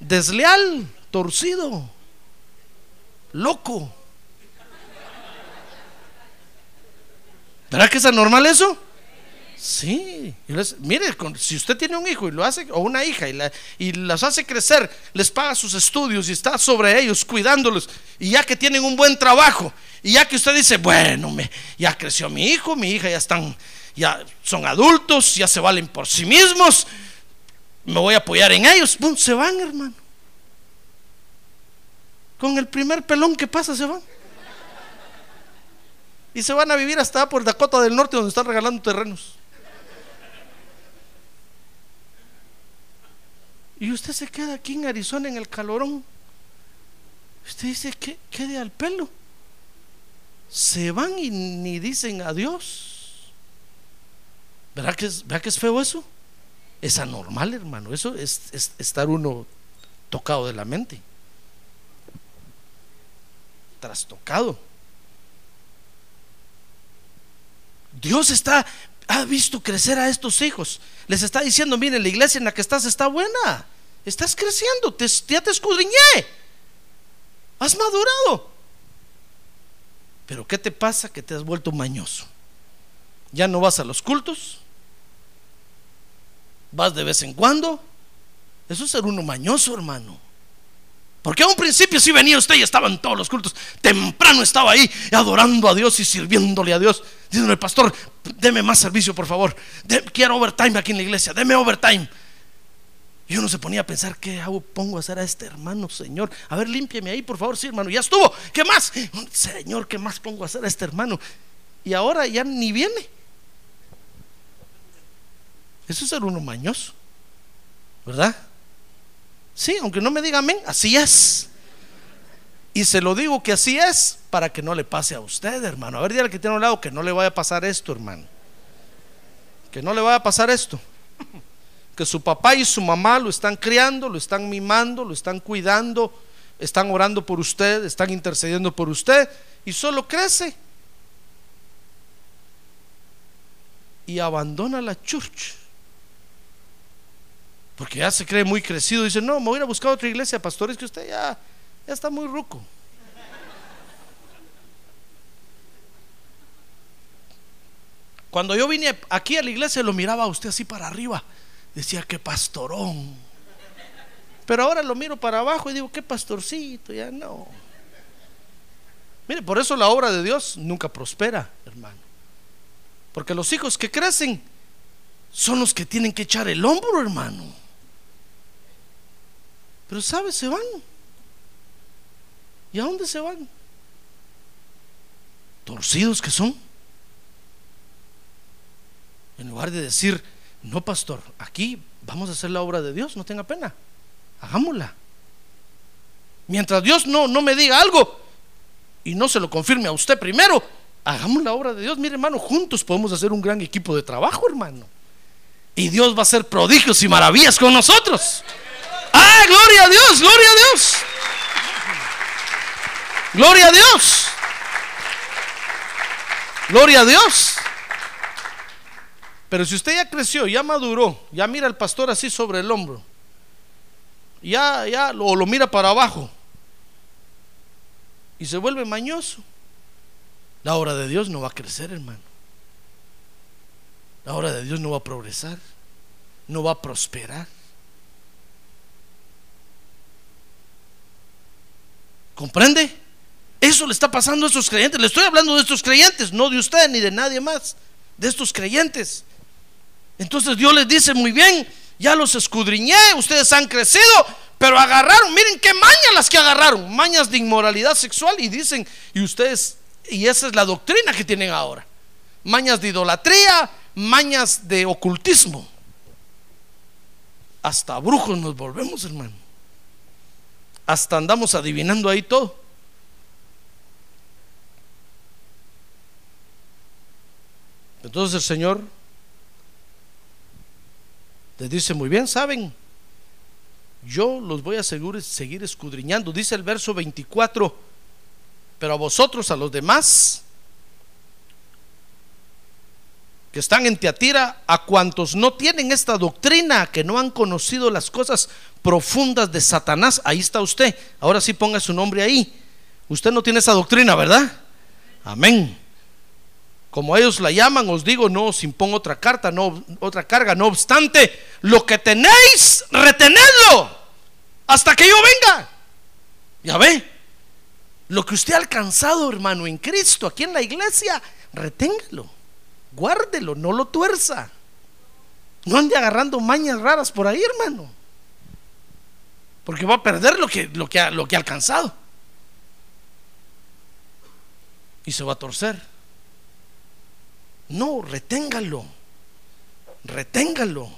[SPEAKER 2] desleal, torcido, loco. ¿Verdad que es anormal eso? Sí, mire, si usted tiene un hijo y lo hace, o una hija, y, la, y las hace crecer, les paga sus estudios y está sobre ellos, cuidándolos, y ya que tienen un buen trabajo, y ya que usted dice, bueno, me, ya creció mi hijo, mi hija ya están, ya son adultos, ya se valen por sí mismos, me voy a apoyar en ellos. Pum, se van, hermano. Con el primer pelón que pasa se van. Y se van a vivir hasta por Dakota del Norte donde están regalando terrenos. Y usted se queda aquí en Arizona en el calorón. Usted dice, ¿qué, quede al pelo? Se van y ni dicen adiós. ¿Verdad que es, que es feo eso? Es anormal, hermano. Eso es, es estar uno tocado de la mente. Trastocado. Dios está, ha visto crecer a estos hijos. Les está diciendo, miren, la iglesia en la que estás está buena. Estás creciendo, te, ya te escudriñé. Has madurado. Pero ¿qué te pasa? Que te has vuelto mañoso. Ya no vas a los cultos. Vas de vez en cuando. Eso es ser uno mañoso, hermano. Porque a un principio sí venía usted y estaba en todos los cultos. Temprano estaba ahí adorando a Dios y sirviéndole a Dios. Diciendo, pastor, deme más servicio, por favor. quiero overtime aquí en la iglesia. Deme overtime. Y uno se ponía a pensar, ¿qué hago? Pongo a hacer a este hermano, Señor. A ver, límpieme ahí, por favor. Sí, hermano, ya estuvo. ¿Qué más? Señor, ¿qué más pongo a hacer a este hermano? Y ahora ya ni viene. Eso es ser uno mañoso. ¿Verdad? Sí, aunque no me diga amén, así es. Y se lo digo que así es para que no le pase a usted, hermano. A ver, dígale que tiene a un lado que no le vaya a pasar esto, hermano. Que no le vaya a pasar esto. Que su papá y su mamá lo están criando, lo están mimando, lo están cuidando, están orando por usted, están intercediendo por usted y solo crece. Y abandona la church porque ya se cree muy crecido. Dice, no, me voy a buscar otra iglesia, pastores, que usted ya, ya está muy ruco. Cuando yo vine aquí a la iglesia lo miraba a usted así para arriba. Decía, qué pastorón. Pero ahora lo miro para abajo y digo, qué pastorcito, ya no. Mire, por eso la obra de Dios nunca prospera, hermano. Porque los hijos que crecen son los que tienen que echar el hombro, hermano. Pero ¿sabes? Se van. ¿Y a dónde se van? Torcidos que son. En lugar de decir, no, pastor, aquí vamos a hacer la obra de Dios, no tenga pena, hagámosla. Mientras Dios no, no me diga algo y no se lo confirme a usted primero, hagamos la obra de Dios. Mire, hermano, juntos podemos hacer un gran equipo de trabajo, hermano. Y Dios va a hacer prodigios y maravillas con nosotros. ¡Ah, gloria a Dios! ¡Gloria a Dios! ¡Gloria a Dios! ¡Gloria a Dios! Pero si usted ya creció, ya maduró, ya mira al pastor así sobre el hombro, ya, ya lo, lo mira para abajo y se vuelve mañoso, la obra de Dios no va a crecer, hermano. La obra de Dios no va a progresar, no va a prosperar. ¿Comprende? Eso le está pasando a estos creyentes. Le estoy hablando de estos creyentes, no de usted ni de nadie más, de estos creyentes. Entonces Dios les dice, muy bien, ya los escudriñé, ustedes han crecido, pero agarraron, miren qué mañas las que agarraron, mañas de inmoralidad sexual y dicen, y ustedes, y esa es la doctrina que tienen ahora, mañas de idolatría, mañas de ocultismo. Hasta brujos nos volvemos, hermano. Hasta andamos adivinando ahí todo. Entonces el Señor les dice, muy bien, ¿saben? Yo los voy a seguir, seguir escudriñando. Dice el verso 24, pero a vosotros, a los demás, que están en Teatira, a cuantos no tienen esta doctrina, que no han conocido las cosas profundas de Satanás, ahí está usted. Ahora sí ponga su nombre ahí. Usted no tiene esa doctrina, ¿verdad? Amén. Como ellos la llaman, os digo, no os impongo otra carta, no otra carga, no obstante, lo que tenéis, retenedlo hasta que yo venga. Ya ve, lo que usted ha alcanzado, hermano, en Cristo, aquí en la iglesia, reténgalo guárdelo, no lo tuerza. No ande agarrando mañas raras por ahí, hermano. Porque va a perder lo que, lo que, lo que ha alcanzado. Y se va a torcer. No, reténgalo. Reténgalo.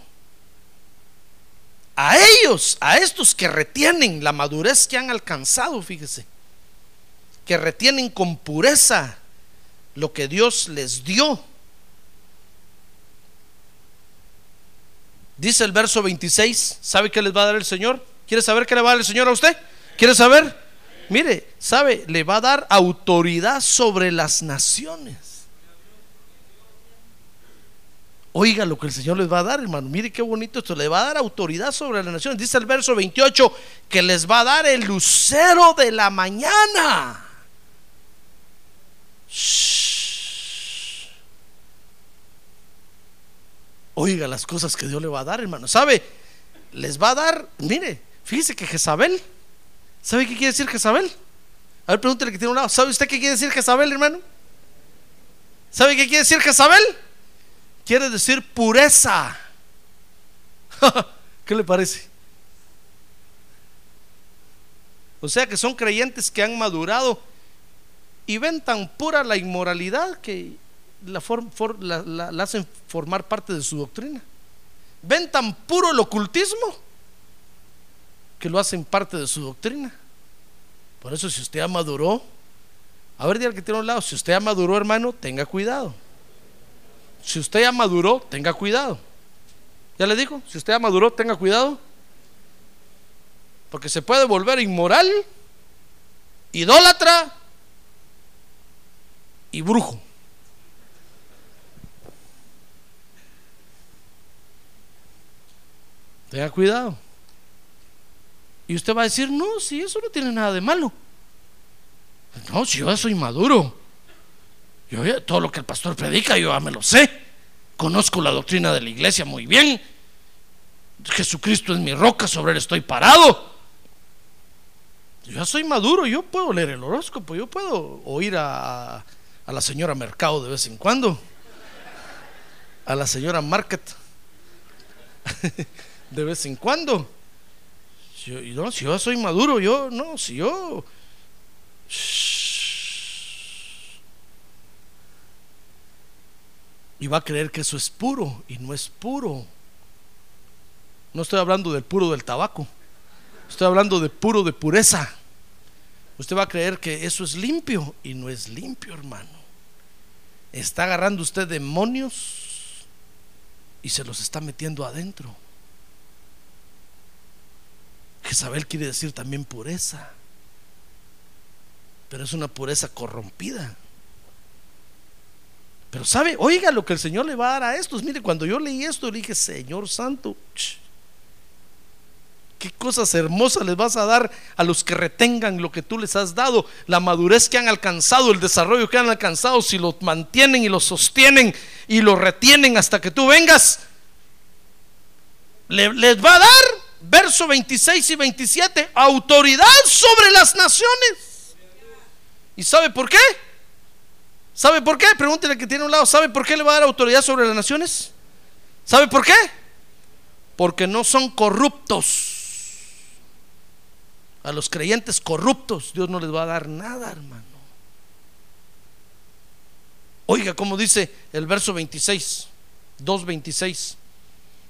[SPEAKER 2] A ellos, a estos que retienen la madurez que han alcanzado, fíjese, que retienen con pureza lo que Dios les dio. Dice el verso 26, ¿sabe qué les va a dar el Señor? ¿Quiere saber qué le va a dar el Señor a usted? ¿Quiere saber? Mire, ¿sabe? Le va a dar autoridad sobre las naciones. Oiga lo que el Señor les va a dar, hermano. Mire qué bonito esto. Le va a dar autoridad sobre las naciones. Dice el verso 28 que les va a dar el lucero de la mañana. Oiga las cosas que Dios le va a dar, hermano. ¿Sabe? Les va a dar, mire, fíjese que Jezabel, ¿sabe qué quiere decir Jezabel? A ver, pregúntele que tiene un lado. ¿Sabe usted qué quiere decir Jezabel, hermano? ¿Sabe qué quiere decir Jezabel? Quiere decir pureza. ¿Qué le parece? O sea que son creyentes que han madurado y ven tan pura la inmoralidad que la, hacen formar parte de su doctrina. Ven tan puro el ocultismo que lo hacen parte de su doctrina. Por eso si usted ya maduró, a ver, diga que tiene un lado, si usted ya maduró, hermano, tenga cuidado. Si usted ya maduró, tenga cuidado. Ya le digo, si usted ya maduró, tenga cuidado. Porque se puede volver inmoral, idólatra y brujo. Tenga cuidado. Y usted va a decir, no, si eso no tiene nada de malo. No, si yo soy maduro. Yo todo lo que el pastor predica, yo ya me lo sé. Conozco la doctrina de la iglesia muy bien. Jesucristo es mi roca, sobre él estoy parado. Yo ya soy maduro, yo puedo leer el horóscopo, yo puedo oír a, la señora Mercado de vez en cuando, a la señora Market de vez en cuando. Yo, no, si yo soy maduro, yo no, si yo... Y va a creer que eso es puro y no es puro. No estoy hablando del puro del tabaco. Estoy hablando de puro de pureza. Usted va a creer que eso es limpio y no es limpio, hermano. Está agarrando usted demonios y se los está metiendo adentro. Jezabel quiere decir también pureza, pero es una pureza corrompida. Pero sabe, oiga lo que el Señor le va a dar a estos. Mire, cuando yo leí esto, le dije, Señor Santo, qué cosas hermosas les vas a dar a los que retengan lo que tú les has dado, la madurez que han alcanzado, el desarrollo que han alcanzado, si lo mantienen y lo sostienen y lo retienen hasta que tú vengas, les va a dar verso 26 y 27, autoridad sobre las naciones. ¿Y sabe por qué? ¿Sabe por qué? Pregúntele que tiene un lado, ¿sabe por qué le va a dar autoridad sobre las naciones? ¿Sabe por qué? Porque no son corruptos. A los creyentes corruptos Dios no les va a dar nada, hermano. Oiga, como dice el verso 26, 2.26.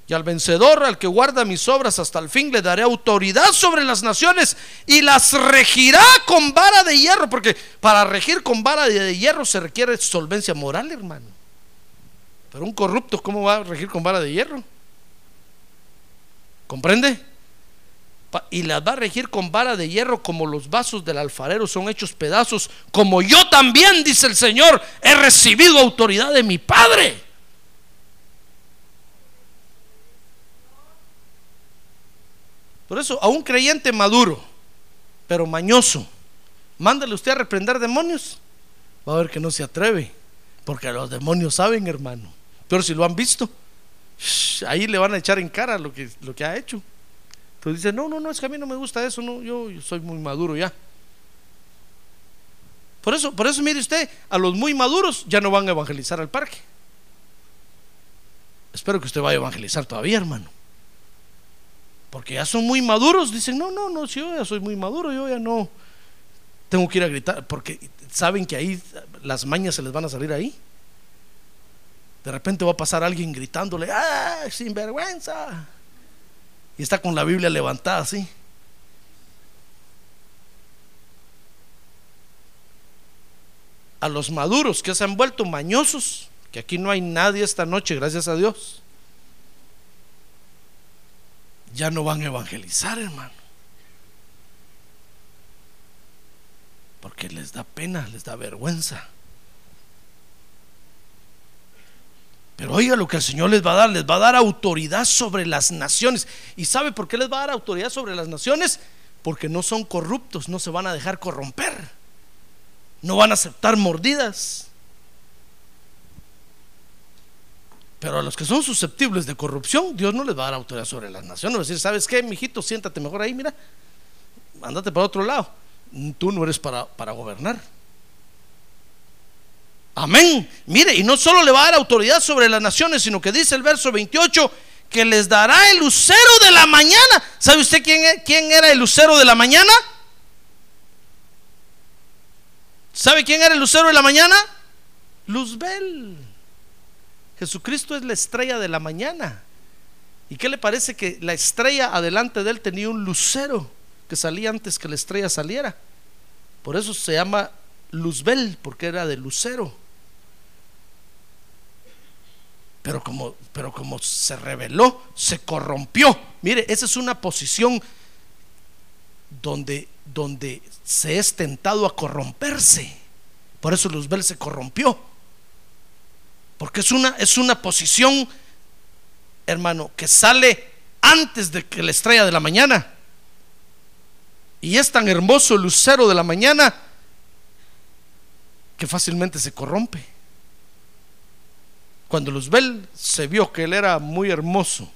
[SPEAKER 2] Y al vencedor, al que guarda mis obras hasta el fin, le daré autoridad sobre las naciones y las regirá con vara de hierro, porque para regir con vara de hierro se requiere solvencia moral, hermano. Pero un corrupto, ¿cómo va a regir con vara de hierro? ¿Comprende? Y las va a regir con vara de hierro como los vasos del alfarero son hechos pedazos, como yo también, dice el Señor, he recibido autoridad de mi Padre. Por eso, a un creyente maduro, pero mañoso, mándale usted a reprender demonios. Va a ver que no se atreve, porque los demonios saben, hermano. Pero si lo han visto, ahí le van a echar en cara lo que, lo que ha hecho. Entonces dice, no, no, no, es que a mí no me gusta eso, no, yo, soy muy maduro ya. Por eso, por eso mire usted, a los muy maduros ya no van a evangelizar al parque. espero que usted vaya a evangelizar todavía, hermano. Porque ya son muy maduros. Dicen, no, no, no, si yo ya soy muy maduro, yo ya no tengo que ir a gritar. Porque saben que ahí las mañas se les van a salir ahí. De repente va a pasar alguien gritándole, ¡ah, sinvergüenza! Y está con la Biblia levantada así. A los maduros que se han vuelto mañosos, que aquí no hay nadie esta noche, gracias a Dios, ya no van a evangelizar, hermano. Porque les da pena, les da vergüenza. Pero oiga lo que el Señor les va a dar, les va a dar autoridad sobre las naciones. ¿Y sabe por qué les va a dar autoridad sobre las naciones? Porque no son corruptos, no se van a dejar corromper, no van a aceptar mordidas. Pero a los que son susceptibles de corrupción, Dios no les va a dar autoridad sobre las naciones. Va a decir, ¿sabes qué, mijito? Siéntate mejor ahí, mira, andate para otro lado. Tú no eres para, para gobernar. Amén. Mire, y no solo le va a dar autoridad sobre las naciones, sino que dice el verso 28 que les dará el lucero de la mañana. ¿Sabe usted quién, e-, quién era el lucero de la mañana? ¿Sabe quién era el lucero de la mañana? Luzbel. Jesucristo es la estrella de la mañana. ¿Y qué le parece que la estrella adelante de él tenía un lucero que salía antes que la estrella saliera? Por eso se llama Luzbel, porque era de lucero. pero como, pero como se rebeló, se corrompió. Mire, esa es una posición donde, donde se es tentado a corromperse. Por eso Luzbel se corrompió. Porque es una, es una posición, hermano, que sale antes de que la estrella de la mañana. Y es tan hermoso el lucero de la mañana que fácilmente se corrompe. Cuando Luzbel se vio que él era muy hermoso,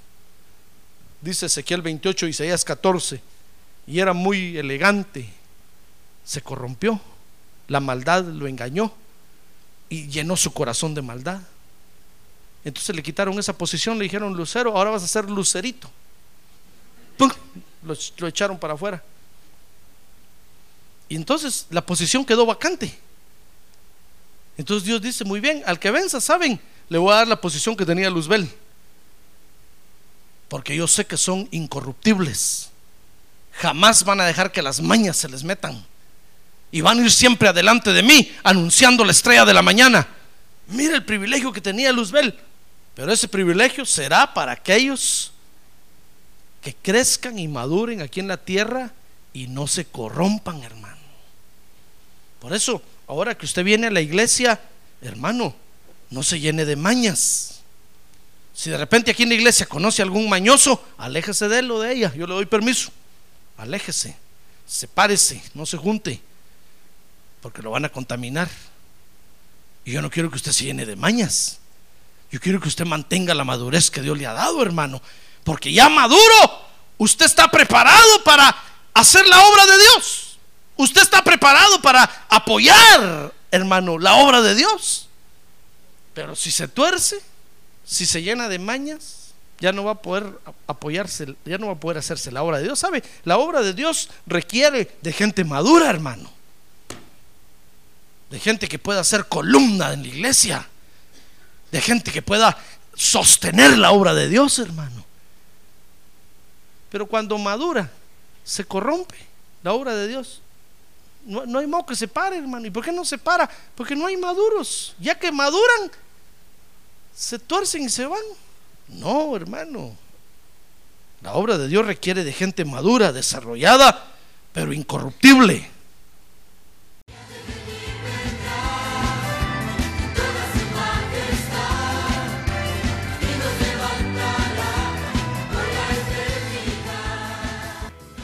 [SPEAKER 2] dice Ezequiel 28, Isaías 14, y era muy elegante, se corrompió, la maldad lo engañó y llenó su corazón de maldad. Entonces le quitaron esa posición, le dijeron lucero, ahora vas a ser lucerito. Lo, lo echaron para afuera. Y entonces la posición quedó vacante. Entonces Dios dice, muy bien, al que venza, ¿saben? le voy a dar la posición que tenía Luzbel. Porque yo sé que son incorruptibles. Jamás van a dejar que las mañas se les metan. Y van a ir siempre adelante de mí, anunciando la estrella de la mañana. Mira el privilegio que tenía Luzbel. Pero ese privilegio será para aquellos que crezcan y maduren aquí en la tierra y no se corrompan, hermano. Por eso, ahora que usted viene a la iglesia, hermano, no se llene de mañas. Si de repente aquí en la iglesia conoce a algún mañoso, aléjese de él o de ella. Yo le doy permiso. Aléjese, sepárese, no se junte, porque lo van a contaminar. Y yo no quiero que usted se llene de mañas. Yo quiero que usted mantenga la madurez que Dios le ha dado, hermano. Porque ya maduro, usted está preparado para hacer la obra de Dios. Usted está preparado para apoyar, hermano, la obra de Dios. Pero si se tuerce, si se llena de mañas, ya no va a poder apoyarse, ya no va a poder hacerse la obra de Dios. ¿Sabe? La obra de Dios requiere de gente madura, hermano. De gente que pueda ser columna en la iglesia. De gente que pueda sostener la obra de Dios, hermano. Pero cuando madura, se corrompe la obra de Dios. No, hay modo que se pare, hermano. ¿Y por qué no se para? Porque no hay maduros. Ya que maduran, se tuercen y se van. No, hermano. La obra de Dios requiere de gente madura, desarrollada, pero incorruptible.